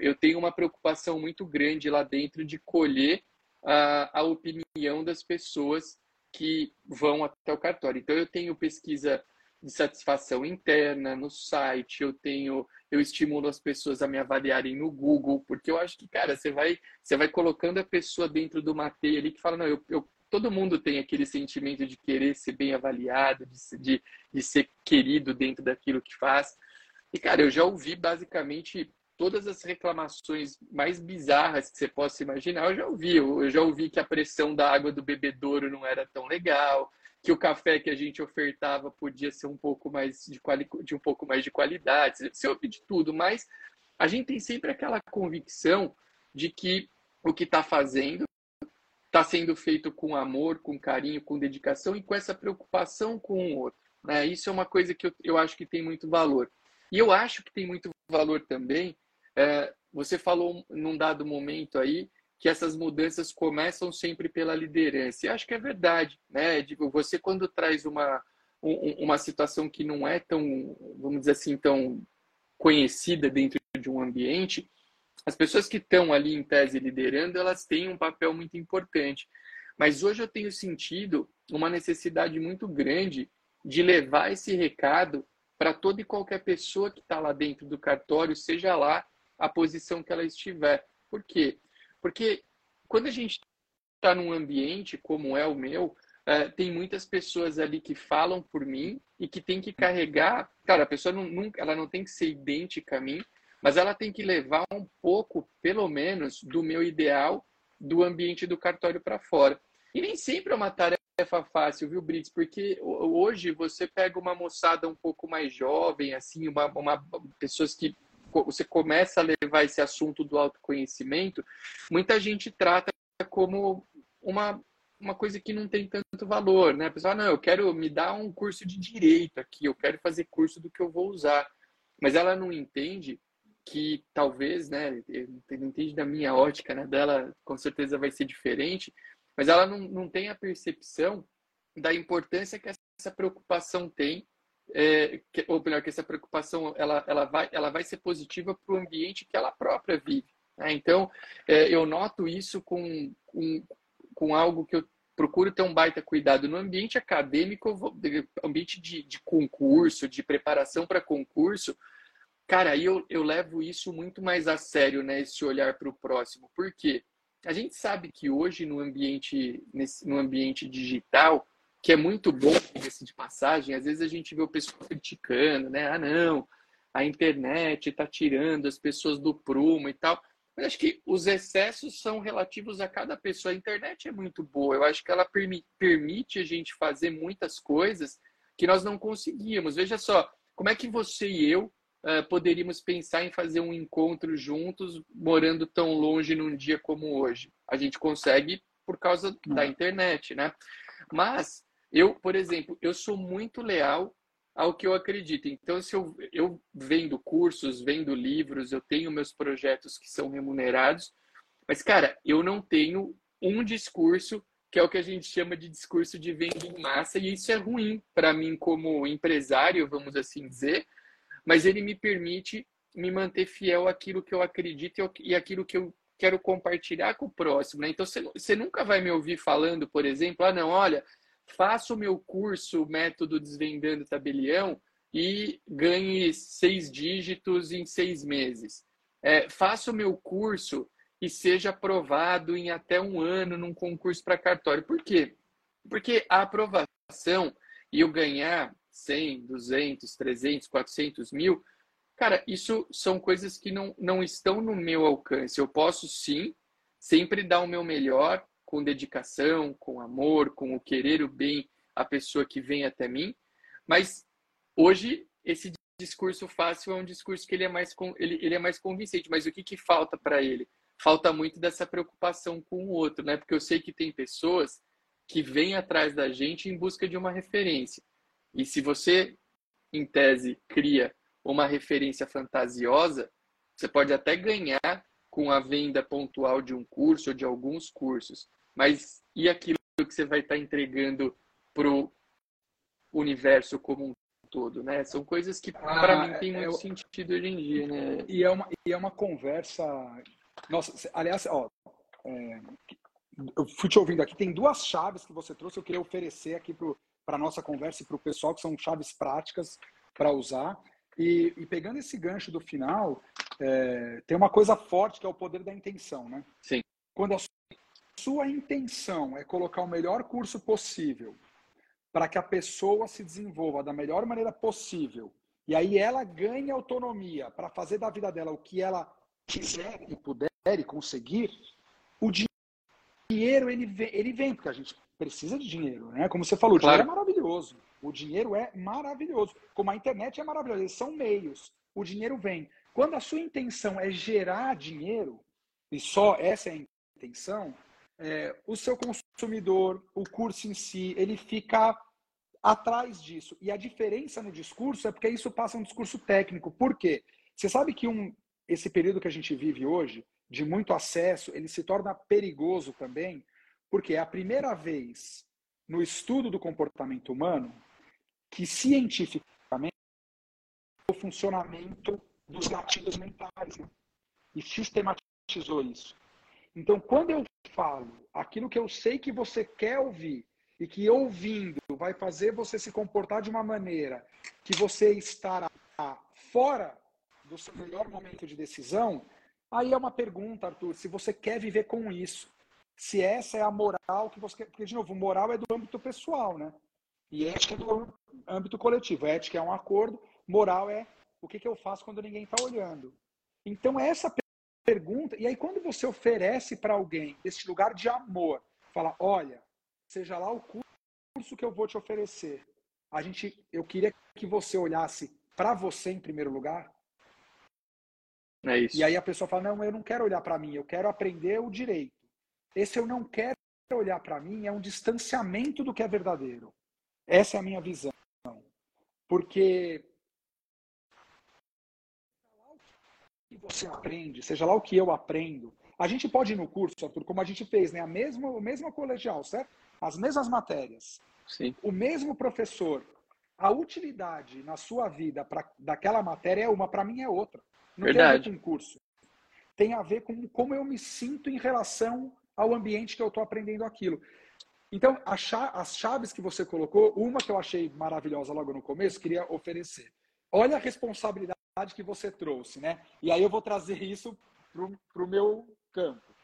eu tenho uma preocupação muito grande lá dentro de colher a, a opinião das pessoas que vão até o cartório. Então, eu tenho pesquisa de satisfação interna no site, eu tenho, eu estimulo as pessoas a me avaliarem no Google, porque eu acho que, cara, você vai, você vai colocando a pessoa dentro de uma ali que fala, não, eu, eu todo mundo tem aquele sentimento de querer ser bem avaliado, de, de, de ser querido dentro daquilo que faz. E, cara, eu já ouvi basicamente todas as reclamações mais bizarras que você possa imaginar, eu já ouvi. Eu já ouvi que a pressão da água do bebedouro não era tão legal, que o café que a gente ofertava podia ser um pouco mais de, quali... de um pouco mais de qualidade. Você ouve de tudo, mas a gente tem sempre aquela convicção de que o que está fazendo está sendo feito com amor, com carinho, com dedicação e com essa preocupação com o outro. Né? Isso é uma coisa que eu, eu acho que tem muito valor. E eu acho que tem muito valor também é, você falou num dado momento aí que essas mudanças começam sempre pela liderança. E acho que é verdade, né? Digo, você quando traz uma, um, uma situação que não é tão, vamos dizer assim, tão conhecida dentro de um ambiente, as pessoas que estão ali em tese liderando, elas têm um papel muito importante. Mas hoje eu tenho sentido uma necessidade muito grande de levar esse recado para toda e qualquer pessoa que está lá dentro do cartório, seja lá a posição que ela estiver. Por quê? Porque quando a gente está num ambiente como é o meu, é, tem muitas pessoas ali que falam por mim e que tem que carregar. Cara, a pessoa não, nunca, ela não tem que ser idêntica a mim, mas ela tem que levar um pouco, pelo menos, do meu ideal do ambiente do cartório para fora. E nem sempre é uma tarefa fácil, viu, Brits? Porque hoje você pega uma moçada um pouco mais jovem, assim, uma, uma pessoas que você começa a levar esse assunto do autoconhecimento, muita gente trata como uma, uma coisa que não tem tanto valor, né? A pessoa, ah, não, eu quero me dar um curso de direito aqui, eu quero fazer curso do que eu vou usar. Mas ela não entende que talvez, né, não entende da minha ótica, né, dela com certeza vai ser diferente, mas ela não, não tem a percepção da importância que essa preocupação tem é, que, ou melhor, que essa preocupação ela, ela, vai, ela vai ser positiva para o ambiente que ela própria vive. Né? Então, é, eu noto isso com, com, com algo que eu procuro ter um baita cuidado no ambiente acadêmico, ambiente de, de concurso, de preparação para concurso. Cara, aí eu, eu levo isso muito mais a sério, né? Esse olhar para o próximo. Por quê? A gente sabe que hoje no ambiente, nesse, no ambiente digital, que é muito bom, esse de passagem, às vezes a gente vê o pessoal criticando, né? Ah, não, a internet está tirando as pessoas do prumo e tal. Mas acho que os excessos são relativos a cada pessoa. A internet é muito boa. Eu acho que ela permite a gente fazer muitas coisas que nós não conseguíamos. Veja só, como é que você e eu uh, poderíamos pensar em fazer um encontro juntos, morando tão longe num dia como hoje? A gente consegue por causa da internet, né? Mas eu, por exemplo, eu sou muito leal ao que eu acredito. Então, se eu, eu vendo cursos, vendo livros, eu tenho meus projetos que são remunerados, mas, cara, eu não tenho um discurso que é o que a gente chama de discurso de venda em massa, e isso é ruim para mim como empresário, vamos assim dizer, mas ele me permite me manter fiel àquilo que eu acredito e aquilo que eu quero compartilhar com o próximo. Né? Então, você nunca vai me ouvir falando, por exemplo, ah, não, olha, faça o meu curso Método Desvendando Tabelião e ganhe seis dígitos em seis meses. É, faça o meu curso e seja aprovado em até um ano num concurso para cartório. Por quê? Porque a aprovação e eu ganhar 100, 200, 300, 400 mil, cara, isso são coisas que não, não estão no meu alcance. Eu posso sim sempre dar o meu melhor com dedicação, com amor, com o querer o bem a pessoa que vem até mim, mas hoje esse discurso fácil é um discurso que ele é mais ele, ele é mais convincente, mas o que, que falta para ele? falta muito dessa preocupação com o outro, né? Porque eu sei que tem pessoas que vêm atrás da gente em busca de uma referência. E se você, em tese, cria uma referência fantasiosa, você pode até ganhar com a venda pontual de um curso ou de alguns cursos. Mas e aquilo que você vai estar entregando para o universo como um todo, né? São coisas que, para ah, mim, tem é, muito é, sentido hoje em dia, né? E é uma, e é uma conversa nossa, aliás, ó, é, eu fui te ouvindo aqui, tem duas chaves que você trouxe, eu queria oferecer aqui para a nossa conversa e para o pessoal, que são chaves práticas para usar. E, e, pegando esse gancho do final, é, tem uma coisa forte que é o poder da intenção, né? Sim. Quando a sua intenção é colocar o melhor curso possível para que a pessoa se desenvolva da melhor maneira possível, e aí ela ganhe autonomia para fazer da vida dela o que ela quiser e puder e conseguir, o dinheiro ele vem, ele vem, porque a gente precisa de dinheiro, né? Como você falou, o claro. dinheiro é maravilhoso. O dinheiro é maravilhoso. Como a internet é maravilhosa, eles são meios. O dinheiro vem. Quando a sua intenção é gerar dinheiro, e só essa é a intenção, é, o seu consumidor, o curso em si, ele fica atrás disso. E a diferença no discurso é porque isso passa um discurso técnico. Por quê? Você sabe que um, esse período que a gente vive hoje, de muito acesso, ele se torna perigoso também, porque é a primeira vez no estudo do comportamento humano que cientificamente o funcionamento dos gatilhos mentais né? e sistematizou isso. Então, quando eu falo aquilo que eu sei que você quer ouvir e que ouvindo vai fazer você se comportar de uma maneira que você estará fora do seu melhor momento de decisão, aí é uma pergunta, Arthur, se você quer viver com isso. Se essa é a moral que você quer. Porque, de novo, moral é do âmbito pessoal, né? E ética é do âmbito coletivo. Ética é um acordo, moral é o que, que eu faço quando ninguém está olhando. Então, essa pergunta. E aí, quando você oferece para alguém esse lugar de amor, fala: olha, seja lá o curso que eu vou te oferecer, a gente, eu queria que você olhasse para você em primeiro lugar. É isso. E aí a pessoa fala: não, eu não quero olhar para mim, eu quero aprender o direito. Esse eu não quero olhar para mim é um distanciamento do que é verdadeiro. Essa é a minha visão. Porque você aprende, seja lá o que eu aprendo, a gente pode ir no curso, Arthur, como a gente fez, né? A mesma, o mesmo colegial, certo? As mesmas matérias. Sim. O mesmo professor. A utilidade na sua vida pra, daquela matéria é uma, para mim é outra. Não Verdade. tem a ver com curso. Tem a ver com como eu me sinto em relação ao ambiente que eu estou aprendendo aquilo. Então, as chaves que você colocou, uma que eu achei maravilhosa logo no começo, queria oferecer. Olha a responsabilidade que você trouxe, né? E aí eu vou trazer isso para o meu campo.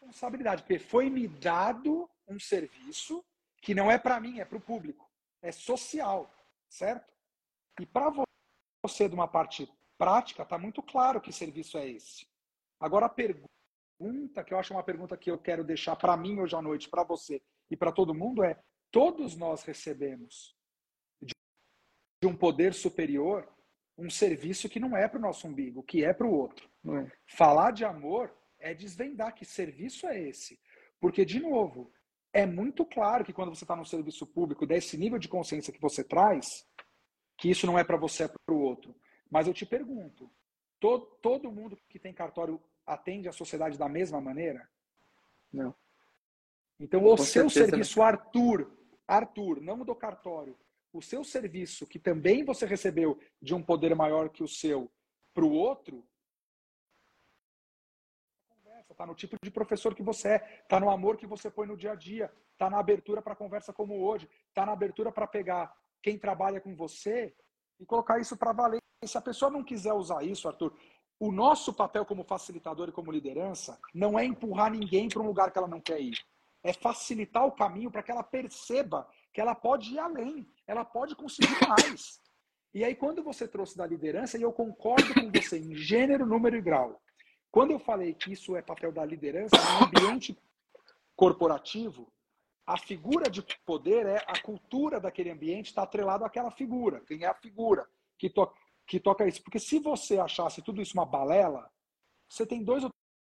Responsabilidade, porque foi me dado um serviço que não é para mim, é para o público. É social, certo? E para você, de uma parte prática, está muito claro que serviço é esse. Agora, a pergunta, que eu acho uma pergunta que eu quero deixar para mim hoje à noite, para você e para todo mundo, é: todos nós recebemos de um poder superior um serviço que não é para o nosso umbigo, que é para o outro. É? Falar de amor é desvendar que serviço é esse. Porque, de novo, é muito claro que quando você está no serviço público, desse nível de consciência que você traz, que isso não é para você, é para o outro. Mas eu te pergunto, todo, todo mundo que tem cartório atende a sociedade da mesma maneira? Não. Então, o Com seu serviço, Arthur, Arthur, não do cartório, o seu serviço, que também você recebeu de um poder maior que o seu, para o outro, está no tipo de professor que você é, está no amor que você põe no dia a dia, está na abertura para conversa como hoje, está na abertura para pegar quem trabalha com você e colocar isso para valer. E se a pessoa não quiser usar isso, Arthur, o nosso papel como facilitador e como liderança não é empurrar ninguém para um lugar que ela não quer ir. É facilitar o caminho para que ela perceba que ela pode ir além, ela pode conseguir mais. E aí, quando você trouxe da liderança, e eu concordo com você em gênero, número e grau, quando eu falei que isso é papel da liderança, no ambiente corporativo, a figura de poder é a cultura daquele ambiente está atrelado àquela figura. Quem é a figura que, to que toca isso? Porque se você achasse tudo isso uma balela, você tem dois ou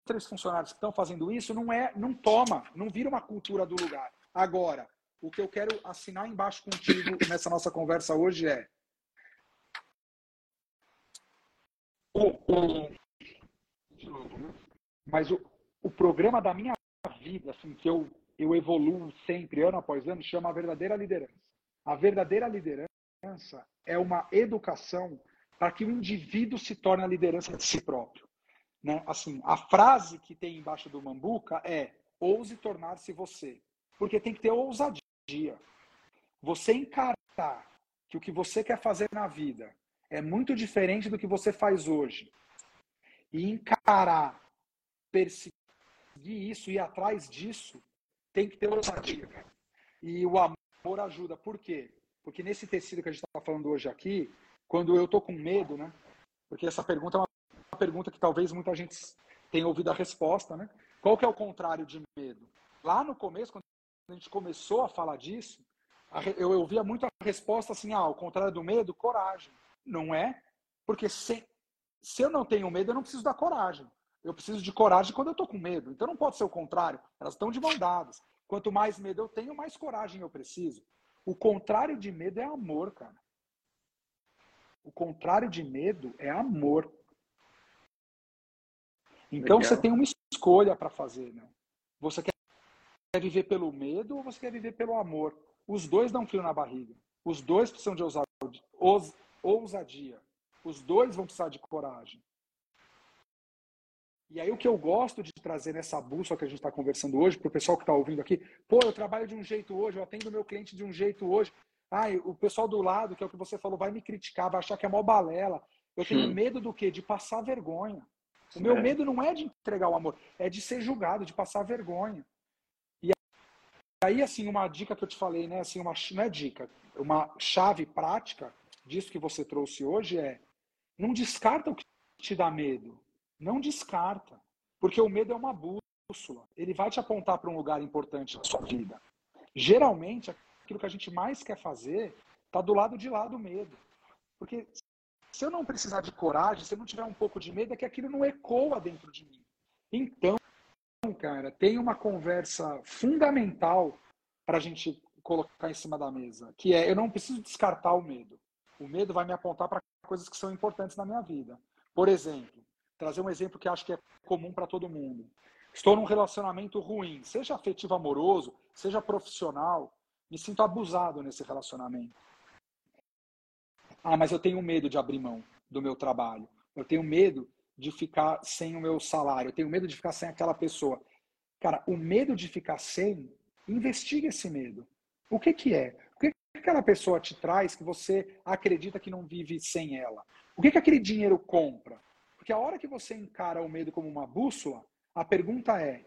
três funcionários que estão fazendo isso, não é, não toma, não vira uma cultura do lugar. Agora, o que eu quero assinar embaixo contigo nessa nossa conversa hoje é o, mas o, o programa da minha vida, assim, que eu eu evoluo sempre, ano após ano, chama a verdadeira liderança. A verdadeira liderança é uma educação para que o indivíduo se torne a liderança de si próprio. Né? Assim, a frase que tem embaixo do Mambuca é ouse tornar-se você. Porque tem que ter ousadia. Você encarar que o que você quer fazer na vida é muito diferente do que você faz hoje. E encarar, perseguir isso, ir atrás disso, tem que ter ousadia. E o amor ajuda. Por quê? Porque nesse tecido que a gente está falando hoje aqui, quando eu estou com medo, né? Porque essa pergunta é uma pergunta que talvez muita gente tenha ouvido a resposta, né? Qual que é o contrário de medo? Lá no começo, quando a gente começou a falar disso, eu ouvia muito a resposta assim, ah, o contrário do medo, coragem. Não é? Porque se, se eu não tenho medo, eu não preciso da coragem. Eu preciso de coragem quando eu estou com medo. Então não pode ser o contrário. Elas estão de mão dadas. Quanto mais medo eu tenho, mais coragem eu preciso. O contrário de medo é amor, cara. O contrário de medo é amor. Então Legal. você tem uma escolha para fazer, né? Você quer viver pelo medo ou você quer viver pelo amor? Os dois dão frio na barriga. Os dois precisam de ousadia. Os dois vão precisar de coragem. E aí o que eu gosto de trazer nessa bússola que a gente está conversando hoje, para o pessoal que está ouvindo aqui, pô, eu trabalho de um jeito hoje, eu atendo meu cliente de um jeito hoje. Ah, o pessoal do lado, que é o que você falou, vai me criticar, vai achar que é mó balela. Eu tenho medo do quê? De passar vergonha. O meu é. medo não é de entregar o amor, é de ser julgado, de passar vergonha. Aí, assim, uma dica que eu te falei, né? Assim, uma, não é dica, uma chave prática disso que você trouxe hoje é não descarta o que te dá medo. Não descarta, porque o medo é uma bússola. Ele vai te apontar para um lugar importante na sua vida. Geralmente, aquilo que a gente mais quer fazer está do lado de lá do medo. Porque se eu não precisar de coragem, se eu não tiver um pouco de medo, é que aquilo não ecoa dentro de mim. Então, cara, tem uma conversa fundamental para a gente colocar em cima da mesa, que é eu não preciso descartar o medo. O medo vai me apontar para coisas que são importantes na minha vida. Por exemplo, trazer um exemplo que acho que é comum para todo mundo. Estou num relacionamento ruim, seja afetivo amoroso, seja profissional, me sinto abusado nesse relacionamento. Ah, mas eu tenho medo de abrir mão do meu trabalho. Eu tenho medo de ficar sem o meu salário. Eu tenho medo de ficar sem aquela pessoa. Cara, o medo de ficar sem, investiga esse medo. O que que é? O que, que aquela pessoa te traz que você acredita que não vive sem ela? O que que aquele dinheiro compra? Porque a hora que você encara o medo como uma bússola, a pergunta é: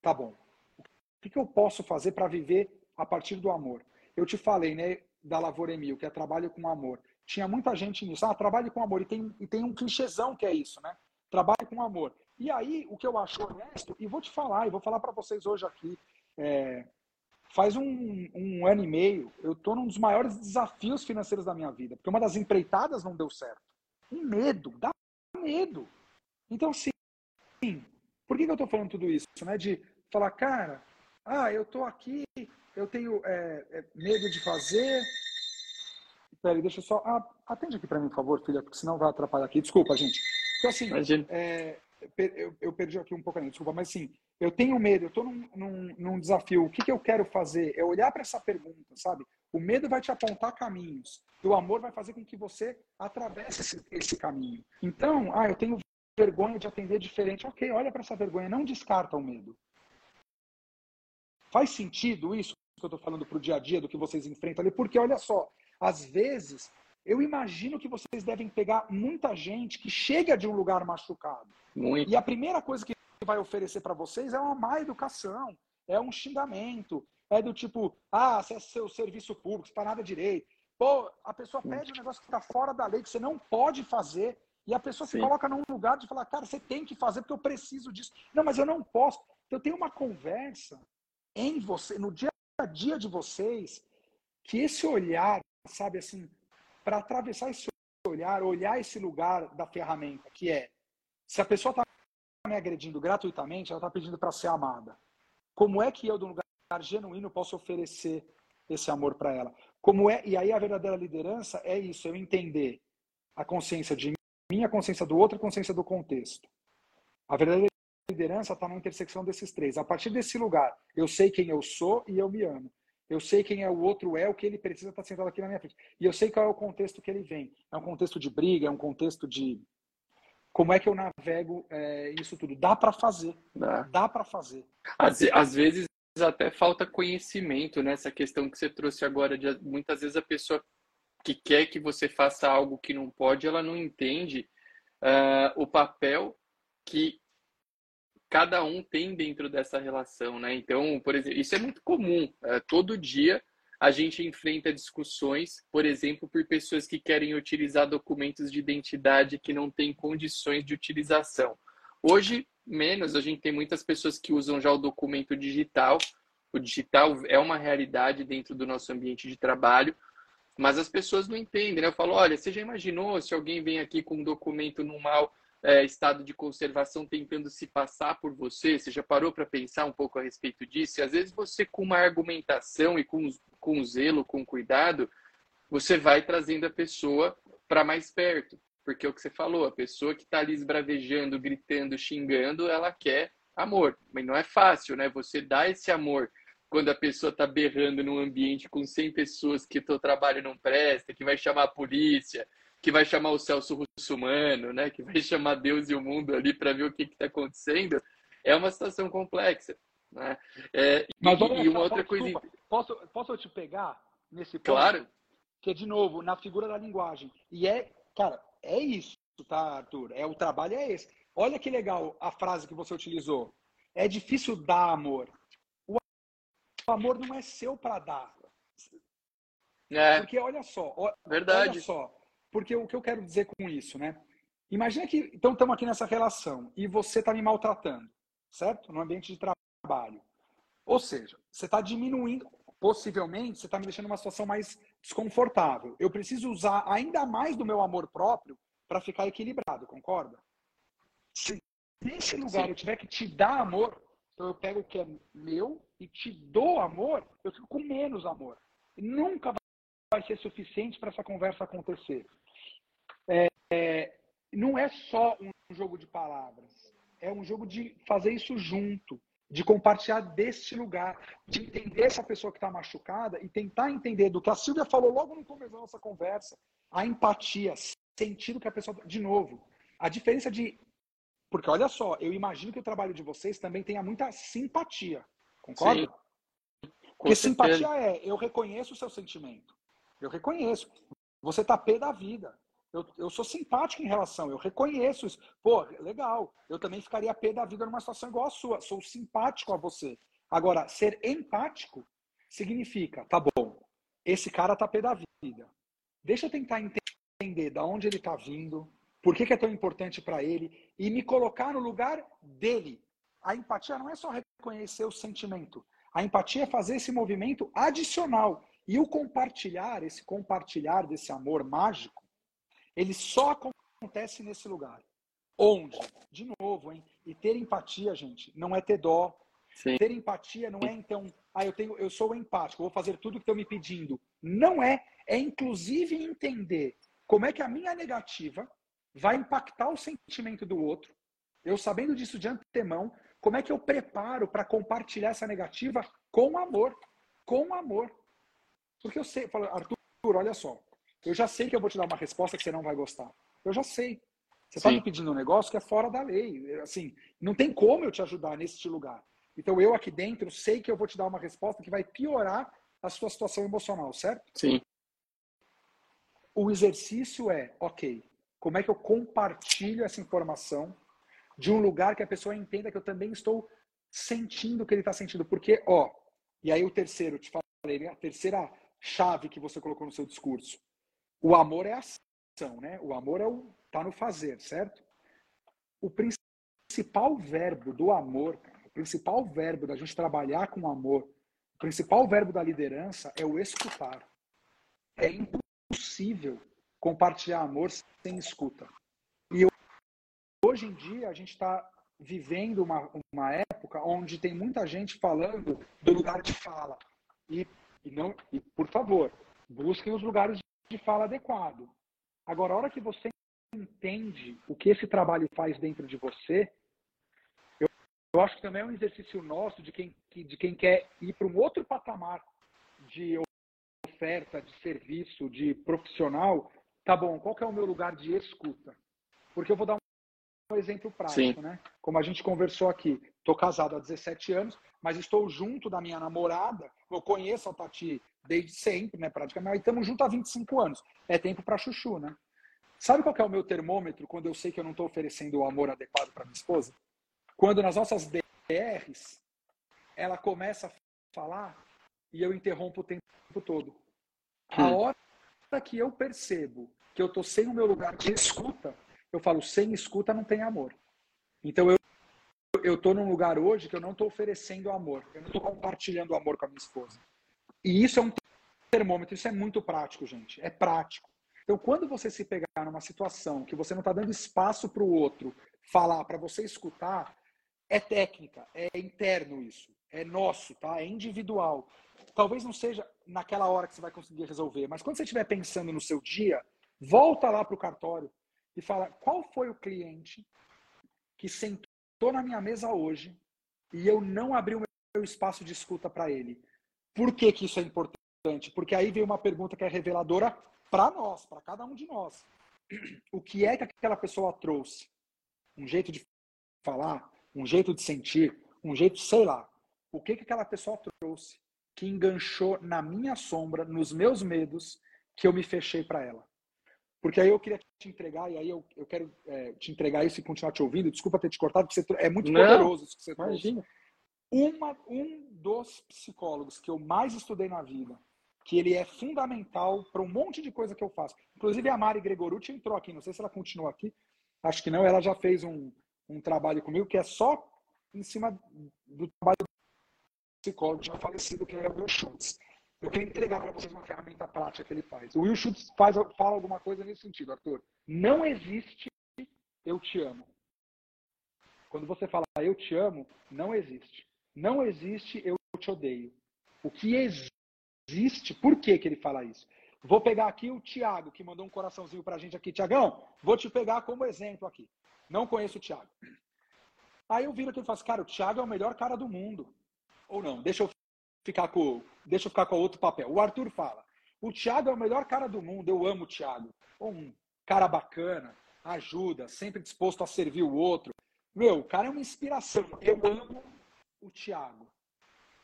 tá bom, o que, que eu posso fazer para viver a partir do amor? Eu te falei, né, da Lavoura Emil, que é trabalho com amor. Tinha muita gente nisso, ah, trabalho com amor. E tem, e tem um clichêzão que é isso, né? Trabalho com amor. E aí, o que eu acho honesto, e vou te falar, e vou falar para vocês hoje aqui, é, faz um, um, ano e meio, eu estou num dos maiores desafios financeiros da minha vida, porque uma das empreitadas não deu certo. Um medo, dá medo. Então, sim, por que, eu estou falando tudo isso? Né? De falar, cara, Ah, eu tô aqui, eu tenho é, é, medo de fazer. Peraí, deixa eu só. Ah, atende aqui para mim, por favor, filha, porque senão vai atrapalhar aqui. Desculpa, gente. Então, assim, é, eu, eu, perdi aqui um pouco desculpa, mas assim, eu tenho medo, eu estou num, num, num, desafio. O que, que eu quero fazer? É olhar para essa pergunta, sabe? O medo vai te apontar caminhos. E o amor vai fazer com que você atravesse esse, esse caminho. Então, ah, eu tenho vergonha de atender diferente. Ok, olha para essa vergonha, não descarta o medo. Faz sentido isso que eu estou falando para o dia a dia, do que vocês enfrentam ali? Porque, olha só, às vezes, eu imagino que vocês devem pegar muita gente que chega de um lugar machucado. Muito. E a primeira coisa que vai oferecer para vocês é uma má educação, é um xingamento, é do tipo, ah, você é seu serviço público, você faz nada direito. Pô, a pessoa pede um negócio que está fora da lei, que você não pode fazer, e a pessoa Sim. se coloca num lugar de falar, cara, você tem que fazer porque eu preciso disso. Não, mas eu não posso. Então, eu tenho uma conversa em você, no dia a dia de vocês, que esse olhar, sabe assim, para atravessar esse olhar, olhar esse lugar da ferramenta, que é, se a pessoa está me agredindo gratuitamente, ela está pedindo para ser amada. Como é que eu, de um lugar genuíno, posso oferecer esse amor para ela? Como é? E aí a verdadeira liderança é isso, eu entender a consciência de mim, a consciência do outro, a consciência do contexto. A verdadeira liderança está na intersecção desses três. A partir desse lugar, eu sei quem eu sou e eu me amo. Eu sei quem é o outro, é o que ele precisa estar sentado aqui na minha frente. E eu sei qual é o contexto que ele vem. É um contexto de briga, é um contexto de como é que eu navego é, isso tudo? Dá para fazer. Dá, Dá para fazer. Às, às, vezes até falta conhecimento nessa questão que você trouxe agora. De, muitas vezes a pessoa que quer que você faça algo que não pode, ela não entende uh, o papel que cada um tem dentro dessa relação, né? Então, por exemplo, isso é muito comum. Uh, todo dia a gente enfrenta discussões, por exemplo, por pessoas que querem utilizar documentos de identidade que não têm condições de utilização. Hoje, menos, a gente tem muitas pessoas que usam já o documento digital. O digital é uma realidade dentro do nosso ambiente de trabalho, mas as pessoas não entendem. Né? Eu falo, olha, você já imaginou se alguém vem aqui com um documento no mal é, estado de conservação tentando se passar por você? Você já parou para pensar um pouco a respeito disso? E às vezes você, com uma argumentação e com, com zelo, com cuidado, você vai trazendo a pessoa para mais perto. Porque é o que você falou, a pessoa que está ali esbravejando, gritando, xingando, ela quer amor. Mas não é fácil, né? Você dá esse amor quando a pessoa está berrando num ambiente com 100 pessoas que teu trabalho não presta, que vai chamar a polícia, que vai chamar o Celso Russumano, né? Que vai chamar Deus e o mundo ali para ver o que está acontecendo. É uma situação complexa. Né? É, Mas, e, e uma outra coisa. Posso, posso te pegar nesse ponto? Claro. Que é, de novo, na figura da linguagem. E é, cara, é isso, tá, Arthur? É, o trabalho é esse. Olha que legal a frase que você utilizou. É difícil dar amor. O amor não é seu para dar. É. Porque olha só, Verdade. olha só, porque o que eu quero dizer com isso, né? Imagina que, então estamos aqui nessa relação e você está me maltratando, certo? No ambiente de trabalho. Ou seja, você está diminuindo, possivelmente, você está me deixando numa situação mais desconfortável. Eu preciso usar ainda mais do meu amor próprio para ficar equilibrado, concorda? Se nesse lugar eu tiver que te dar amor, então eu pego o que é meu e te dou amor, eu fico com menos amor. E nunca vai ser suficiente para essa conversa acontecer é, não é só um jogo de palavras, é um jogo de fazer isso junto, de compartilhar deste lugar, de entender essa pessoa que está machucada e tentar entender do que a Silvia falou logo no começo da nossa conversa, a empatia, sentido que a pessoa. De novo, a diferença de. Porque olha só, eu imagino que o trabalho de vocês também tenha muita simpatia. Concorda? Sim. Porque simpatia é, eu reconheço o seu sentimento. Eu reconheço. Você tá pé da vida. Eu, eu sou simpático em relação, eu reconheço isso. Pô, legal. Eu também ficaria pé da vida numa situação igual a sua. Sou simpático a você. Agora, ser empático significa, tá bom, esse cara tá pé da vida. Deixa eu tentar entender da onde ele tá vindo, por que, que é tão importante para ele e me colocar no lugar dele. A empatia não é só reconhecer o sentimento. A empatia é fazer esse movimento adicional. E o compartilhar, esse compartilhar desse amor mágico, ele só acontece nesse lugar. Onde? De novo, hein? E ter empatia, gente, não é ter dó. Sim. Ter empatia não é então, ah, eu tenho, eu sou empático, vou fazer tudo que estão me pedindo. Não é, é inclusive entender como é que a minha negativa vai impactar o sentimento do outro. Eu sabendo disso de antemão, como é que eu preparo para compartilhar essa negativa com amor, com amor. Porque eu sei, falo, Arthur, olha só, eu já sei que eu vou te dar uma resposta que você não vai gostar. Eu já sei. Você está me pedindo um negócio que é fora da lei. Assim, não tem como eu te ajudar neste lugar. Então eu aqui dentro sei que eu vou te dar uma resposta que vai piorar a sua situação emocional, certo? Sim. O exercício é, ok, como é que eu compartilho essa informação de um lugar que a pessoa entenda que eu também estou sentindo o que ele está sentindo? Porque, ó, e aí o terceiro, te falei, né? a terceira chave que você colocou no seu discurso. O amor é ação, né? O amor é o tá no fazer, certo? O principal verbo do amor, o principal verbo da gente trabalhar com amor, o principal verbo da liderança é o escutar. É impossível compartilhar amor sem escuta. E hoje em dia a gente está vivendo uma, uma época onde tem muita gente falando do lugar de fala. E, e, não, e por favor, busquem os lugares de fala adequado. Agora, a hora que você entende o que esse trabalho faz dentro de você, eu, eu acho que também é um exercício nosso de quem, de quem quer ir para um outro patamar de oferta, de serviço, de profissional. Tá bom, qual é o meu lugar de escuta? Porque eu vou dar um exemplo prático, Sim. né? Como a gente conversou aqui, estou casado há 17 anos, mas estou junto da minha namorada. Eu conheço a Tati desde sempre, né? Praticamente, e estamos juntos há 25 anos. É tempo para chuchu, né? Sabe qual é o meu termômetro quando eu sei que eu não estou oferecendo o amor adequado para minha esposa? Quando nas nossas DRs ela começa a falar e eu interrompo o tempo todo. A hum. hora que eu percebo que eu estou sem o meu lugar de escuta, eu falo, sem escuta não tem amor. Então eu eu estou num lugar hoje que eu não estou oferecendo amor, eu não estou compartilhando amor com a minha esposa. E isso é um termômetro, isso é muito prático, gente. É prático. Então, quando você se pegar numa situação que você não está dando espaço para o outro falar, para você escutar, é técnica, é interno isso, é nosso, tá? É individual. Talvez não seja naquela hora que você vai conseguir resolver, mas quando você estiver pensando no seu dia, volta lá para o cartório e fala qual foi o cliente que sentou na minha mesa hoje e eu não abri o meu espaço de escuta para ele. Por que, que isso é importante? Porque aí vem uma pergunta que é reveladora para nós, para cada um de nós. O que é que aquela pessoa trouxe? Um jeito de falar, um jeito de sentir, um jeito, sei lá. O que que aquela pessoa trouxe que enganchou na minha sombra, nos meus medos, que eu me fechei para ela? Porque aí eu queria te entregar, e aí eu, eu quero é, te entregar isso e continuar te ouvindo. Desculpa ter te cortado, porque você, é muito Não, poderoso isso que você imagina. trouxe. Uma, um dos psicólogos que eu mais estudei na vida, que ele é fundamental para um monte de coisa que eu faço. Inclusive a Mari Gregorucci entrou aqui, não sei se ela continua aqui, acho que não, ela já fez um, um trabalho comigo que é só em cima do trabalho do psicólogo já falecido, que é o Will Schultz. Eu queria entregar para vocês uma ferramenta prática que ele faz. O Will Schultz faz, fala alguma coisa nesse sentido, Arthur. Não existe eu te amo. Quando você fala eu te amo, não existe. Não existe eu te odeio. O que existe. Por que, que ele fala isso? Vou pegar aqui o Tiago, que mandou um coraçãozinho para a gente aqui. Tiagão, vou te pegar como exemplo aqui. Não conheço o Tiago. Aí eu viro aqui e falo assim, cara, o Tiago é o melhor cara do mundo. Ou não, deixa eu ficar com, deixa eu ficar com outro papel. O Arthur fala, o Tiago é o melhor cara do mundo, eu amo o Tiago. Um cara bacana, ajuda, sempre disposto a servir o outro. Meu, o cara é uma inspiração. Eu amo o Tiago.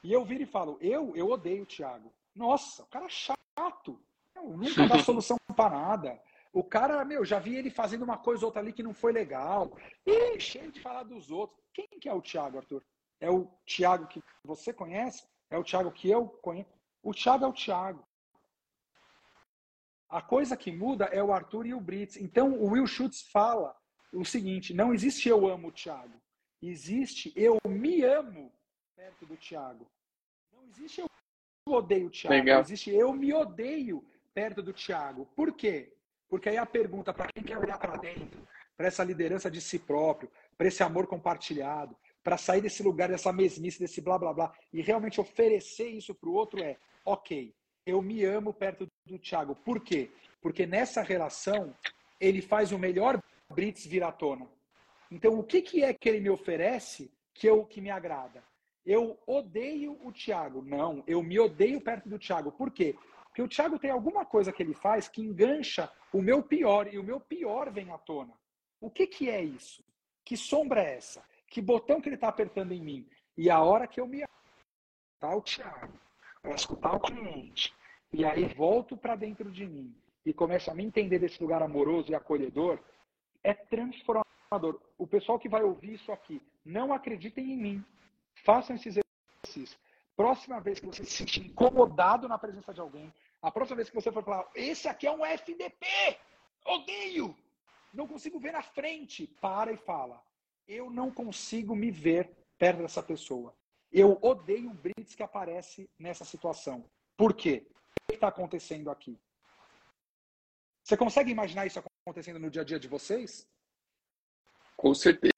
E eu viro e falo, eu, eu odeio o Tiago. Nossa, o cara é chato. Nunca dá <laughs> solução para nada. O cara, meu, já vi ele fazendo uma coisa ou outra ali que não foi legal. E cheio de falar dos outros. Quem que é o Thiago, Arthur? É o Thiago que você conhece? É o Thiago que eu conheço? O Thiago é o Thiago. A coisa que muda é o Arthur e o Brits. Então, o Will Schutz fala o seguinte: não existe eu amo o Thiago. Existe eu me amo perto do Thiago. Não existe eu odeio o Thiago. Legal. Existe eu me odeio perto do Thiago. Por quê? Porque aí a pergunta para quem quer olhar para dentro, para essa liderança de si próprio, para esse amor compartilhado, para sair desse lugar, dessa mesmice, desse blá blá blá, e realmente oferecer isso para o outro é: ok, eu me amo perto do Thiago. Por quê? Porque nessa relação ele faz o melhor Brits vir à tona. Então, o que, que é que ele me oferece que, eu, que me agrada? Eu odeio o Thiago. Não, eu me odeio perto do Thiago. Por quê? Porque o Thiago tem alguma coisa que ele faz que engancha o meu pior e o meu pior vem à tona. O que, que é isso? Que sombra é essa? Que botão que ele está apertando em mim? E a hora que eu me tá o Thiago, para escutar o cliente, e aí volto para dentro de mim e começo a me entender desse lugar amoroso e acolhedor, é transformador. O pessoal que vai ouvir isso aqui, não acreditem em mim. Façam esses exercícios. Próxima vez que você se sentir incomodado na presença de alguém, a próxima vez que você for falar, esse aqui é um FDP, odeio, não consigo ver na frente, para e fala, eu não consigo me ver perto dessa pessoa. Eu odeio o Brits que aparece nessa situação. Por quê? O que está acontecendo aqui? Você consegue imaginar isso acontecendo no dia a dia de vocês? Com certeza.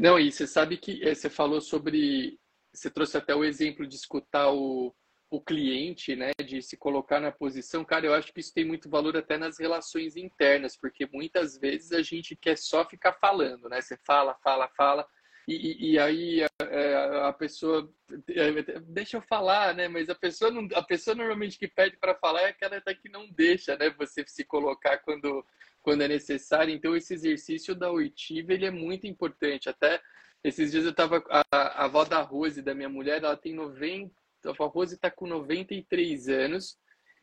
Não, e você sabe que eh, você falou sobre. Você trouxe até o exemplo de escutar o, o cliente, né? De se colocar na posição. Cara, eu acho que isso tem muito valor até nas relações internas, porque muitas vezes a gente quer só ficar falando, né? Você fala, fala, fala e, e, aí a, é, a, pessoa é, deixa eu falar, né? Mas a pessoa não, a pessoa normalmente que pede para falar é aquela que não deixa, né? Você se colocar quando quando é necessário. Então esse exercício da oitiva ele é muito importante. Até esses dias eu tava a, a avó da Rose, da minha mulher, ela tem 90, a Rose está com 93 anos.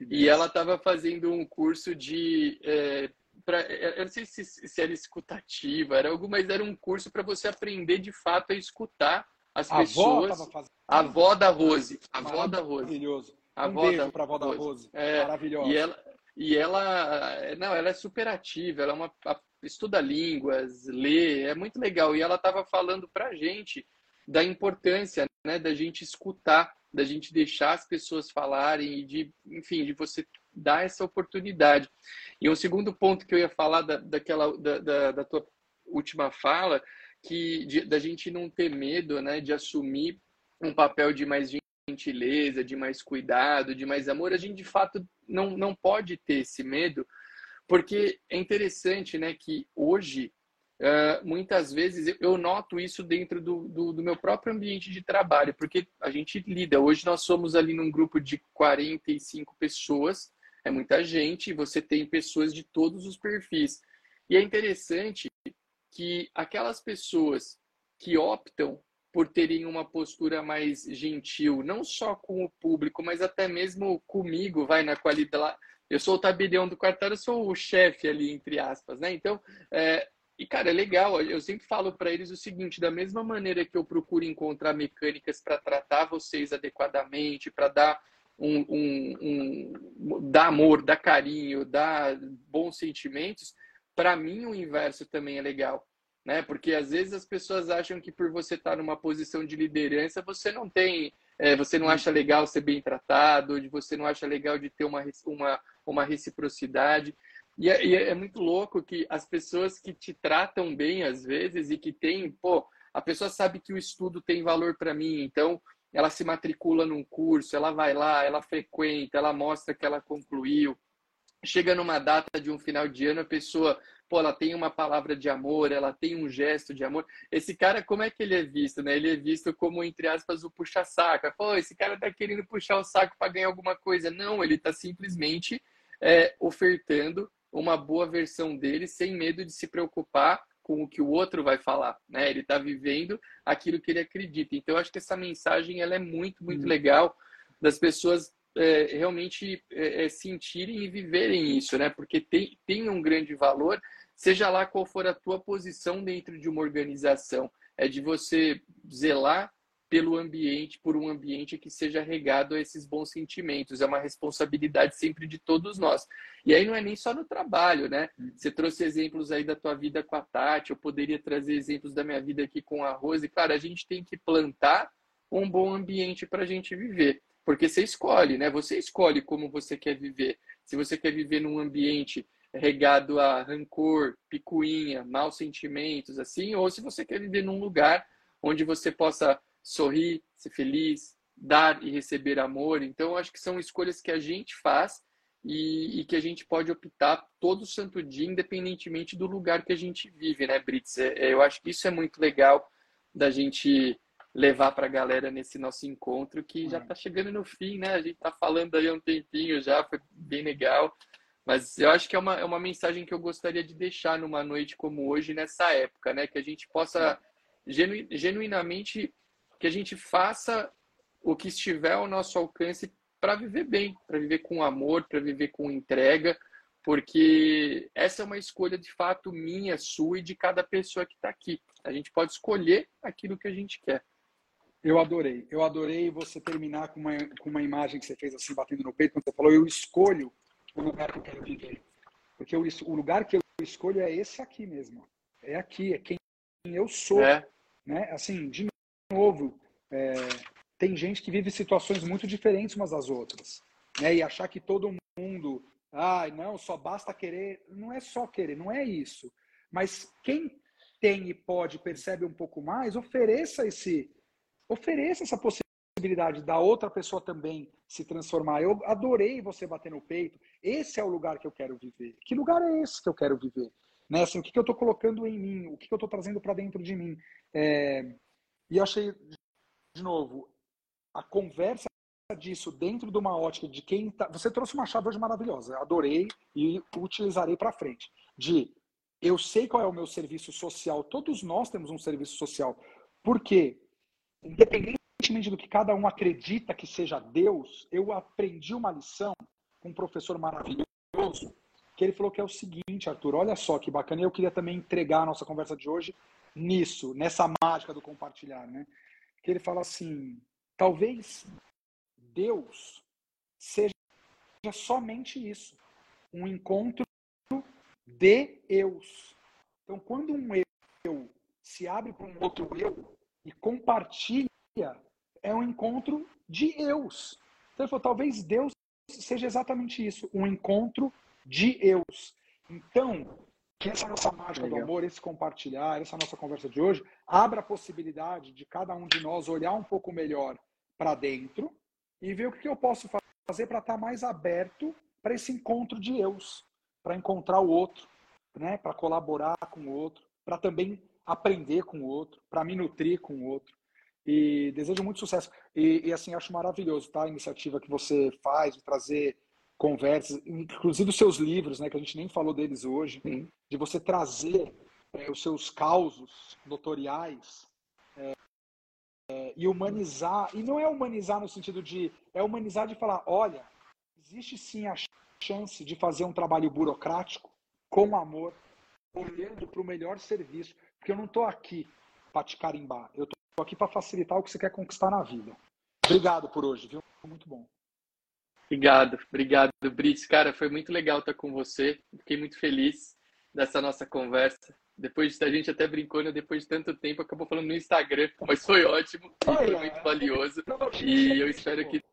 E ela estava fazendo um curso de é, pra, eu não sei se, se era escutativa, era alguma, mas era um curso para você aprender de fato a escutar as a pessoas. Avó a avó da Rose. A avó da Rose. Maravilhoso. A um avó beijo para a avó da Rose. É, Maravilhosa. E ela, e ela, não, ela é super ativa, ela é uma, estuda línguas, lê, é muito legal. E ela estava falando para gente da importância né, da gente escutar, da gente deixar as pessoas falarem e de, enfim, de você dar essa oportunidade. E um segundo ponto que eu ia falar da, daquela da, da, da tua última fala, que de, da gente não ter medo, né, de assumir um papel de mais gentileza, de mais cuidado, de mais amor, a gente de fato não, não pode ter esse medo, porque é interessante, né, que hoje Uh, muitas vezes eu noto isso dentro do, do, do, meu próprio ambiente de trabalho, porque a gente lida. Hoje nós somos ali num grupo de 45 pessoas é muita gente, você tem pessoas de todos os perfis. E é interessante que aquelas pessoas que optam por terem uma postura mais gentil, não só com o público, mas até mesmo comigo, vai na qualidade. Eu sou o tabelião do quartel, eu sou o chefe ali, entre aspas, né? Então, é... e cara, é legal. Eu sempre falo para eles o seguinte: da mesma maneira que eu procuro encontrar mecânicas para tratar vocês adequadamente, para dar um, um, um dar amor, dar carinho, dar bons sentimentos, para mim o inverso também é legal. Né? Porque às vezes as pessoas acham que por você estar numa posição de liderança, você não tem, é, você não acha legal ser bem tratado, você não acha legal de ter uma, uma, uma reciprocidade. E é, e é muito louco que as pessoas que te tratam bem às vezes e que tem, pô, a pessoa sabe que o estudo tem valor para mim, então ela se matricula num curso, ela vai lá, ela frequenta, ela mostra que ela concluiu. Chega numa data de um final de ano, a pessoa, pô, ela tem uma palavra de amor, ela tem um gesto de amor. Esse cara, como é que ele é visto, né? Ele é visto como, entre aspas, o puxa-saco. Pô, esse cara tá querendo puxar o saco para ganhar alguma coisa. Não, ele tá simplesmente é, ofertando uma boa versão dele, sem medo de se preocupar com o que o outro vai falar, né? Ele está vivendo aquilo que ele acredita. Então, eu acho que essa mensagem ela é muito, muito hum. legal das pessoas é, realmente é, é, sentirem e viverem isso, né? Porque tem, tem um grande valor, seja lá qual for a tua posição dentro de uma organização. É de você zelar pelo ambiente, por um ambiente que seja regado a esses bons sentimentos. É uma responsabilidade sempre de todos nós. E aí não é nem só no trabalho, né? Você trouxe exemplos aí da tua vida com a Tati, eu poderia trazer exemplos da minha vida aqui com a Rose. Claro, a gente tem que plantar um bom ambiente para a gente viver. Porque você escolhe, né? Você escolhe como você quer viver. Se você quer viver num ambiente regado a rancor, picuinha, maus sentimentos, assim, ou se você quer viver num lugar onde você possa sorrir, ser feliz, dar e receber amor. Então, acho que são escolhas que a gente faz e, e, que a gente pode optar todo santo dia, independentemente do lugar que a gente vive, né, Brits? É, é eu acho que isso é muito legal da gente levar para a galera nesse nosso encontro que já está chegando no fim, né? A gente está falando aí há um tempinho já, foi bem legal. Mas eu acho que é uma, é uma mensagem que eu gostaria de deixar numa noite como hoje, nessa época, né? Que a gente possa genu, genuinamente, que a gente faça o que estiver ao nosso alcance para viver bem, para viver com amor, para viver com entrega, porque essa é uma escolha de fato minha, sua e de cada pessoa que está aqui. A gente pode escolher aquilo que a gente quer. Eu adorei, eu adorei você terminar com uma, com uma imagem que você fez assim, batendo no peito, quando você falou, eu escolho o lugar que eu quero viver. Porque eu, o lugar que eu escolho é esse aqui mesmo. É aqui, é quem eu sou. É. Né? Assim, de novo, é, tem gente que vive situações muito diferentes umas das outras. Né? E achar que todo mundo, ah, não, só basta querer. Não é só querer, não é isso. Mas quem tem e pode, percebe um pouco mais, ofereça esse, ofereça essa possibilidade da outra pessoa também se transformar. Eu adorei você bater no peito. Esse é o lugar que eu quero viver. Que lugar é esse que eu quero viver? Né? Assim, o que, que eu estou colocando em mim? O que, que eu estou trazendo para dentro de mim? É... E eu achei, de novo, a conversa disso dentro de uma ótica de quem tá... Você trouxe uma chave hoje maravilhosa. Adorei e utilizarei para frente. De eu sei qual é o meu serviço social. Todos nós temos um serviço social. Por quê? Independentemente do que cada um acredita que seja Deus, eu aprendi uma lição com um professor maravilhoso, que ele falou que é o seguinte, Arthur, olha só que bacana, e eu queria também entregar a nossa conversa de hoje nisso, nessa mágica do compartilhar, né? Que ele fala assim, talvez Deus seja somente isso, um encontro de eus. Então, quando um eu se abre para um outro eu, e compartilha é um encontro de eus. Então ele falou, talvez Deus seja exatamente isso, um encontro de eus. Então, que essa nossa mágica Legal. do amor, esse compartilhar, essa nossa conversa de hoje, abra a possibilidade de cada um de nós olhar um pouco melhor para dentro e ver o que eu posso fazer para estar tá mais aberto para esse encontro de eus, para encontrar o outro, né, para colaborar com o outro, para também aprender com o outro, para me nutrir com o outro. E desejo muito sucesso. E, e, assim, acho maravilhoso tá? a iniciativa que você faz de trazer conversas, inclusive os seus livros, né, que a gente nem falou deles hoje, Sim. de você trazer é, os seus causos notoriais é, é, e humanizar. E não é humanizar no sentido de. É humanizar de falar: olha, existe sim a chance de fazer um trabalho burocrático com amor, olhando para o melhor serviço. Porque eu não estou aqui para te carimbar. Eu estou aqui para facilitar o que você quer conquistar na vida. Obrigado por hoje, viu? Muito bom. Obrigado, obrigado, Brits. Cara, foi muito legal estar com você. Fiquei muito feliz dessa nossa conversa. Depois a gente até brincou, né? Depois de tanto tempo, acabou falando no Instagram, <laughs> mas foi ótimo, foi muito valioso. E eu espero que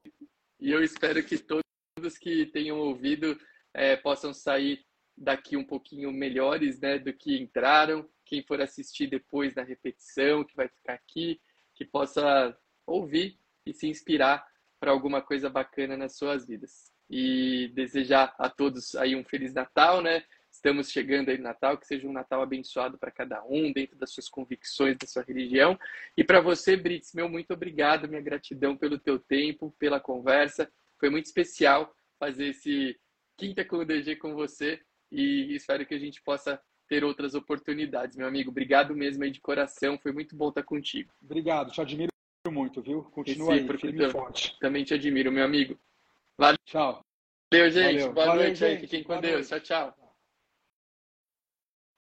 e eu espero que todos que tenham ouvido é, possam sair daqui um pouquinho melhores, né, do que entraram quem for assistir depois na repetição, que vai ficar aqui, que possa ouvir e se inspirar para alguma coisa bacana nas suas vidas. E desejar a todos aí um feliz Natal, né? Estamos chegando aí no Natal, que seja um Natal abençoado para cada um, dentro das suas convicções, da sua religião. E para você, Brits, meu muito obrigado, minha gratidão pelo teu tempo, pela conversa. Foi muito especial fazer esse Quinta com o DG com você e espero que a gente possa ter outras oportunidades, meu amigo. Obrigado mesmo aí de coração, foi muito bom estar contigo. Obrigado, te admiro muito, viu? Continua aí, firme forte. Também te admiro, meu amigo. Valeu. Tchau. Valeu, gente. Valeu. Boa Valeu, noite gente. aí. Fiquem com Boa Deus. Tchau, tchau.